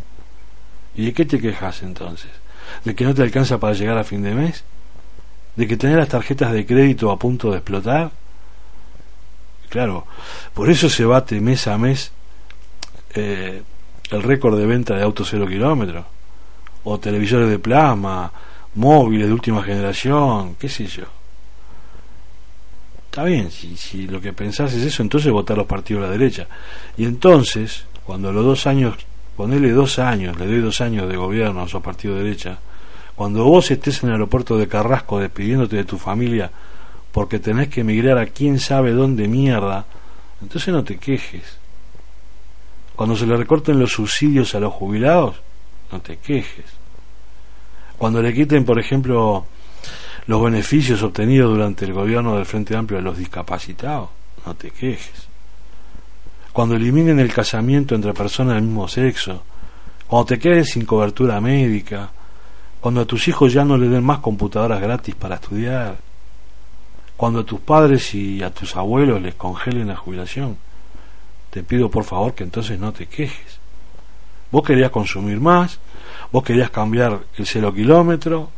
[SPEAKER 4] ¿Y de qué te quejas entonces? ¿De que no te alcanza para llegar a fin de mes? ¿De que tenés las tarjetas de crédito a punto de explotar? Claro, por eso se bate mes a mes eh, el récord de venta de autos cero kilómetros, o televisores de plasma, móviles de última generación, qué sé yo. Está bien, si, si lo que pensás es eso, entonces votar los partidos de la derecha. Y entonces, cuando los dos años, ponele dos años, le doy dos años de gobierno a esos partidos de derecha, cuando vos estés en el aeropuerto de Carrasco despidiéndote de tu familia porque tenés que emigrar a quién sabe dónde mierda, entonces no te quejes cuando se le recorten los subsidios a los jubilados, no te quejes. Cuando le quiten, por ejemplo, los beneficios obtenidos durante el gobierno del Frente Amplio de los discapacitados, no te quejes. Cuando eliminen el casamiento entre personas del mismo sexo, cuando te quedes sin cobertura médica, cuando a tus hijos ya no le den más computadoras gratis para estudiar, cuando a tus padres y a tus abuelos les congelen la jubilación, te pido por favor que entonces no te quejes. Vos querías consumir más, vos querías cambiar el cero kilómetro.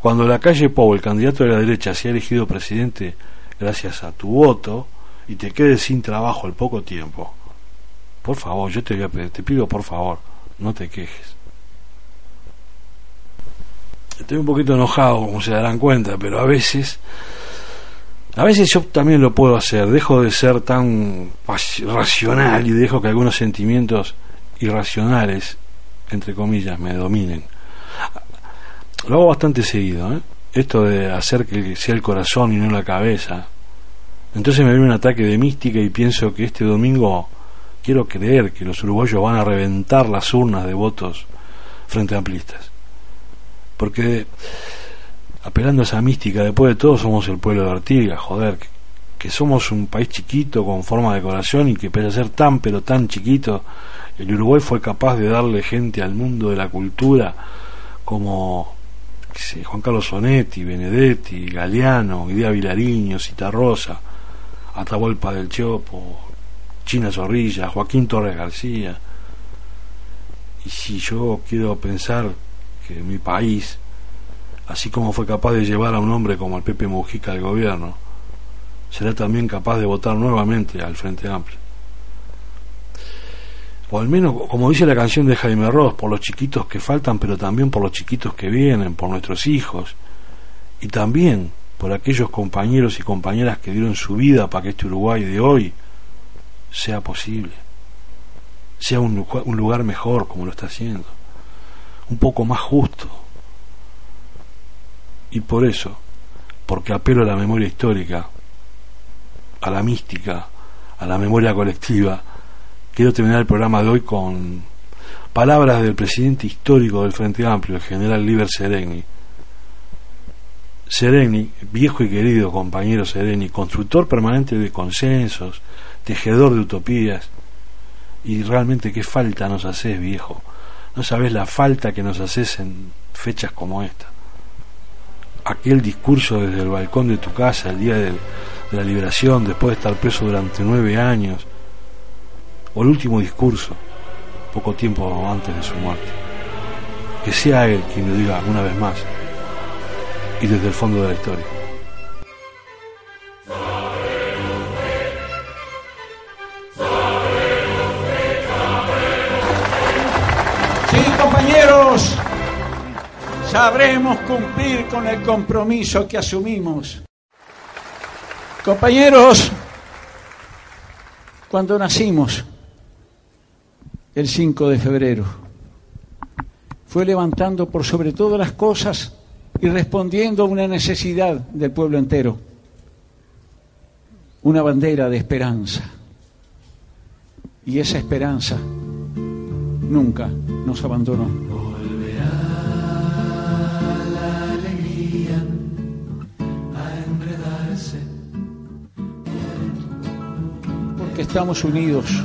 [SPEAKER 4] Cuando la calle Pau, el candidato de la derecha, se ha elegido presidente gracias a tu voto y te quedes sin trabajo al poco tiempo, por favor, yo te, voy a pedir, te pido por favor, no te quejes. Estoy un poquito enojado, como se darán cuenta, pero a veces a veces yo también lo puedo hacer, dejo de ser tan racional y dejo que algunos sentimientos irracionales, entre comillas, me dominen. Lo hago bastante seguido, ¿eh? esto de hacer que sea el corazón y no la cabeza. Entonces me viene un ataque de mística y pienso que este domingo quiero creer que los uruguayos van a reventar las urnas de votos frente a amplistas. Porque apelando a esa mística, después de todo somos el pueblo de Artigas, joder, que, somos un país chiquito con forma de corazón y que pese ser tan pero tan chiquito, el Uruguay fue capaz de darle gente al mundo de la cultura como Juan Carlos Sonetti, Benedetti, Galeano, Idea Vilariño, Citarrosa, Atahualpa del Chopo, China Zorrilla, Joaquín Torres García. Y si yo quiero pensar que mi país así como fue capaz de llevar a un hombre como el Pepe Mujica al gobierno, será también capaz de votar nuevamente al Frente Amplio. O al menos, como dice la canción de Jaime Ross, por los chiquitos que faltan, pero también por los chiquitos que vienen, por nuestros hijos, y también por aquellos compañeros y compañeras que dieron su vida para que este Uruguay de hoy sea posible, sea un, lugar mejor como lo está haciendo, un poco más justo, y por eso, porque apelo a la memoria histórica, a la mística, a la memoria colectiva, quiero terminar el programa de hoy con palabras del presidente histórico del Frente Amplio, el general Liber Sereni. Sereni, viejo y querido compañero Sereni, constructor permanente de consensos, tejedor de utopías, y realmente qué falta nos haces, viejo. No sabes la falta que nos haces en fechas como esta aquel discurso desde el balcón de tu casa el día de, la liberación, después de estar preso durante nueve años, o el último discurso, poco tiempo antes de su muerte. Que sea él quien lo diga una vez más y desde el fondo de la historia.
[SPEAKER 13] Sí, compañeros, sabremos cumplir con el compromiso que asumimos. Compañeros, cuando nacimos, el 5 de febrero, fue levantando por sobre todas las cosas y respondiendo a una necesidad del pueblo entero, una bandera de esperanza. Y esa esperanza nunca nos abandonó. que estamos unidos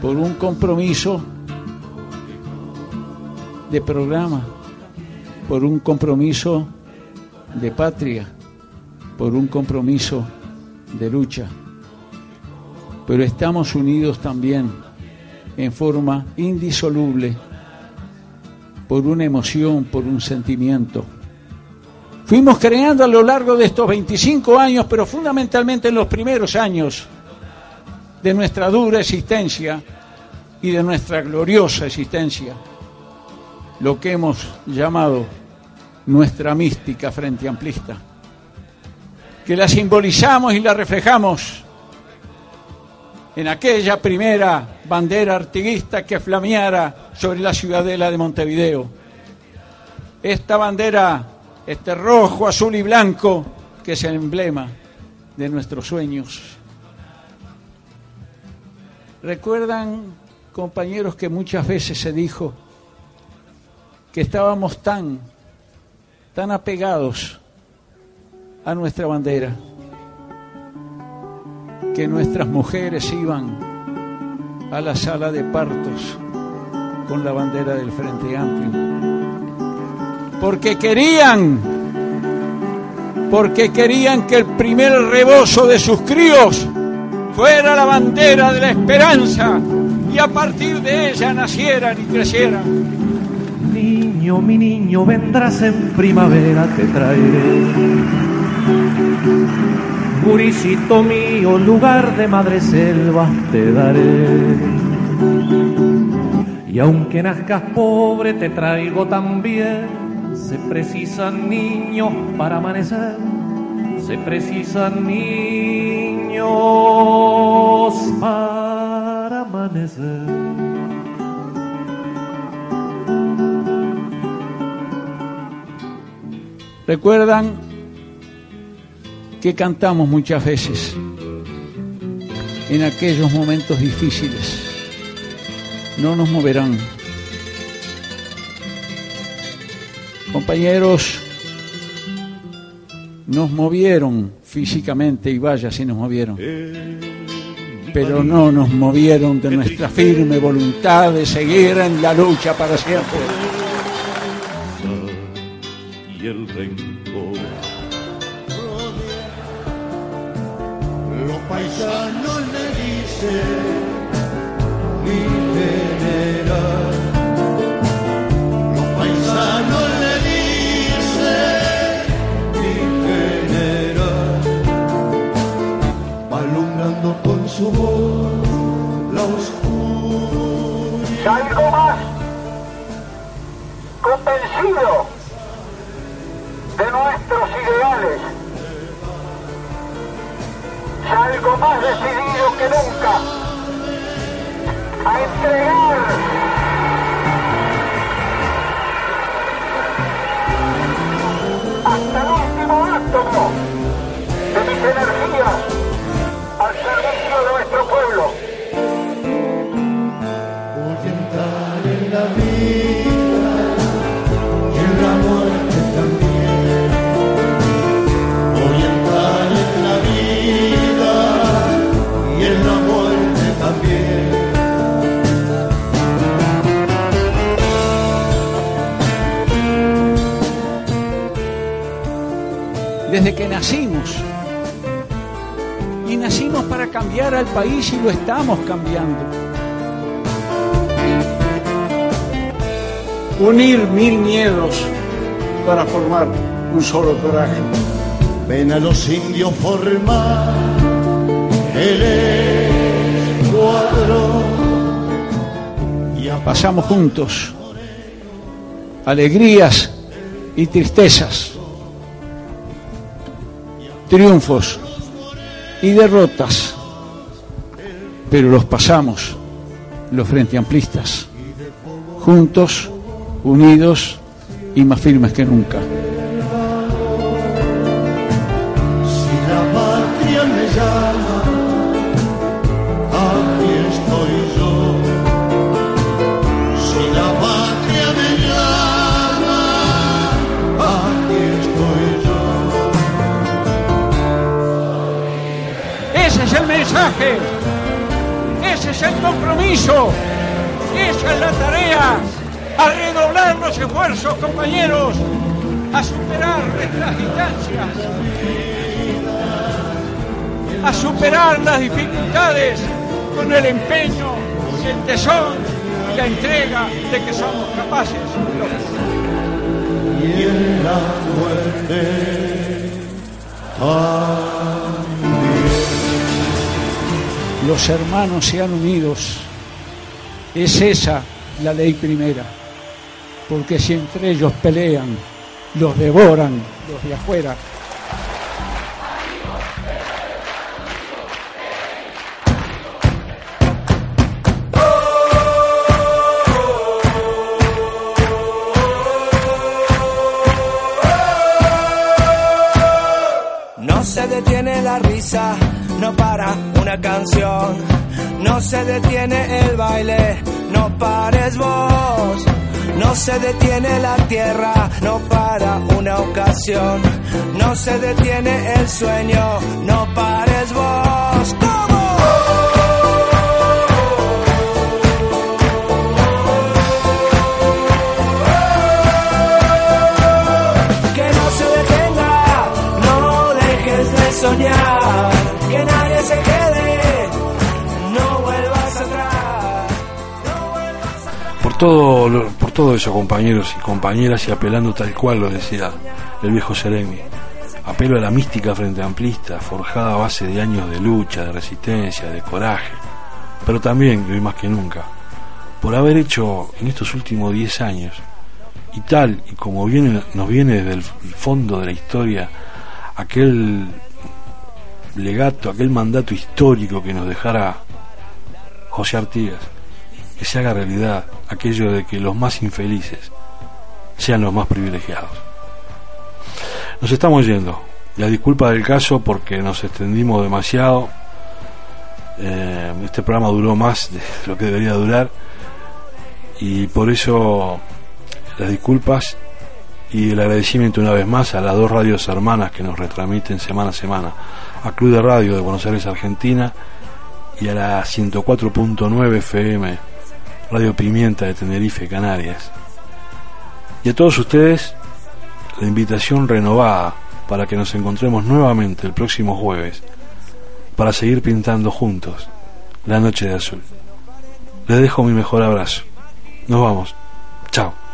[SPEAKER 13] por un compromiso de programa, por un compromiso de patria, por un compromiso de lucha. Pero estamos unidos también en forma indisoluble por una emoción, por un sentimiento Fuimos creando a lo largo de estos 25 años, pero fundamentalmente en los primeros años de nuestra dura existencia y de nuestra gloriosa existencia, lo que hemos llamado nuestra mística frente amplista, que la simbolizamos y la reflejamos en aquella primera bandera artiguista que flameara sobre la ciudadela de Montevideo. Esta bandera este rojo, azul y blanco que es el emblema de nuestros sueños. ¿Recuerdan, compañeros, que muchas veces se dijo que estábamos tan tan apegados a nuestra bandera que nuestras mujeres iban a la sala de partos con la bandera del Frente Amplio. Porque querían, porque querían que el primer rebozo de sus críos fuera la bandera de la esperanza y a partir de ella nacieran y crecieran.
[SPEAKER 14] Niño, mi niño, vendrás en primavera, te traeré. Gurisito mío, lugar de madre selva te daré. Y aunque nazcas pobre, te traigo también. Se precisan niños para amanecer, se precisan niños para amanecer.
[SPEAKER 13] Recuerdan que cantamos muchas veces en aquellos momentos difíciles. No nos moverán. Compañeros, nos movieron físicamente y vaya si nos movieron. Pero no nos movieron de nuestra firme voluntad de seguir en la lucha para siempre.
[SPEAKER 11] y el rencor.
[SPEAKER 2] Los paisanos le dicen mi general.
[SPEAKER 15] Salgo más. Convencido de nuestros ideales. Salgo más decidido que nunca. A entregar. Hasta el último átomo de mis energías
[SPEAKER 13] Desde que nacimos. Y nacimos para cambiar al país y lo estamos cambiando. Unir mil miedos para formar un solo coraje.
[SPEAKER 2] Ven a los indios formar el escuadrón.
[SPEAKER 13] Pasamos juntos alegrías y tristezas, triunfos y derrotas, pero los pasamos los frente amplistas, juntos, unidos y más firmes que nunca. Compromiso, esa es la tarea, a redoblar los esfuerzos, compañeros, a superar nuestras distancias, a superar las dificultades con el empeño, el tesón y la entrega de que somos capaces.
[SPEAKER 2] Y en la muerte
[SPEAKER 13] Los hermanos sean unidos. Es esa la ley primera. Porque si entre ellos pelean, los devoran los de afuera.
[SPEAKER 16] No se detiene la risa, no para una canción. No se detiene el baile, no pares vos. No
[SPEAKER 2] se detiene la tierra, no para una ocasión. No se detiene el sueño, no pares vos. ¿Cómo? No
[SPEAKER 4] Por todo, por todo eso, compañeros y compañeras, y apelando tal cual lo decía el viejo Seremi. Apelo a la mística frente amplista, forjada a base de años de lucha, de resistencia, de coraje, pero también, y hoy más que nunca, por haber hecho en estos últimos 10 años, y tal y como viene, nos viene desde el fondo de la historia, aquel legato, aquel mandato histórico que nos dejara José Artigas, que se haga realidad aquello de que los más infelices sean los más privilegiados. Nos estamos yendo. La disculpa del caso porque nos extendimos demasiado. Eh, este programa duró más de lo que debería durar y por eso las disculpas y el agradecimiento una vez más a las dos radios hermanas que nos retransmiten semana a semana, a Club de Radio de Buenos Aires, Argentina y a la 104.9 FM Radio Pimienta de Tenerife, Canarias. Y a todos ustedes la invitación renovada para que nos encontremos nuevamente el próximo jueves para seguir pintando juntos la noche de azul. Les dejo mi mejor abrazo. Nos vamos. Chao.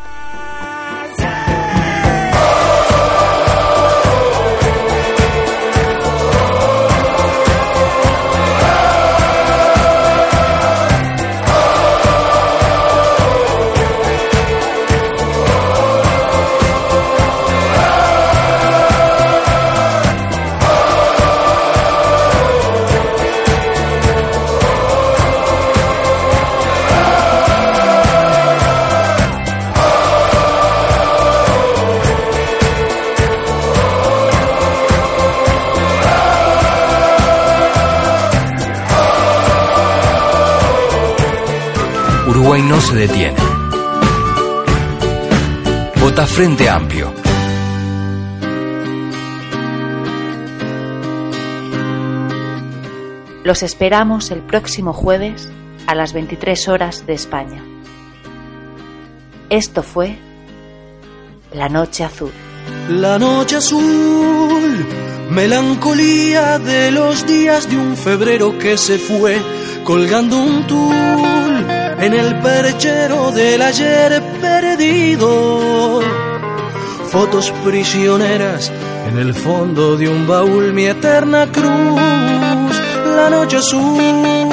[SPEAKER 17] Uruguay no se detiene. Vota Frente Amplio.
[SPEAKER 1] Los esperamos el próximo jueves a las 23 horas de España. Esto fue La Noche Azul.
[SPEAKER 18] La noche azul, melancolía de los días de un febrero que se fue, colgando un tul en el perchero del ayer perdido. Fotos prisioneras en el fondo de un baúl, mi eterna cruz, la noche azul.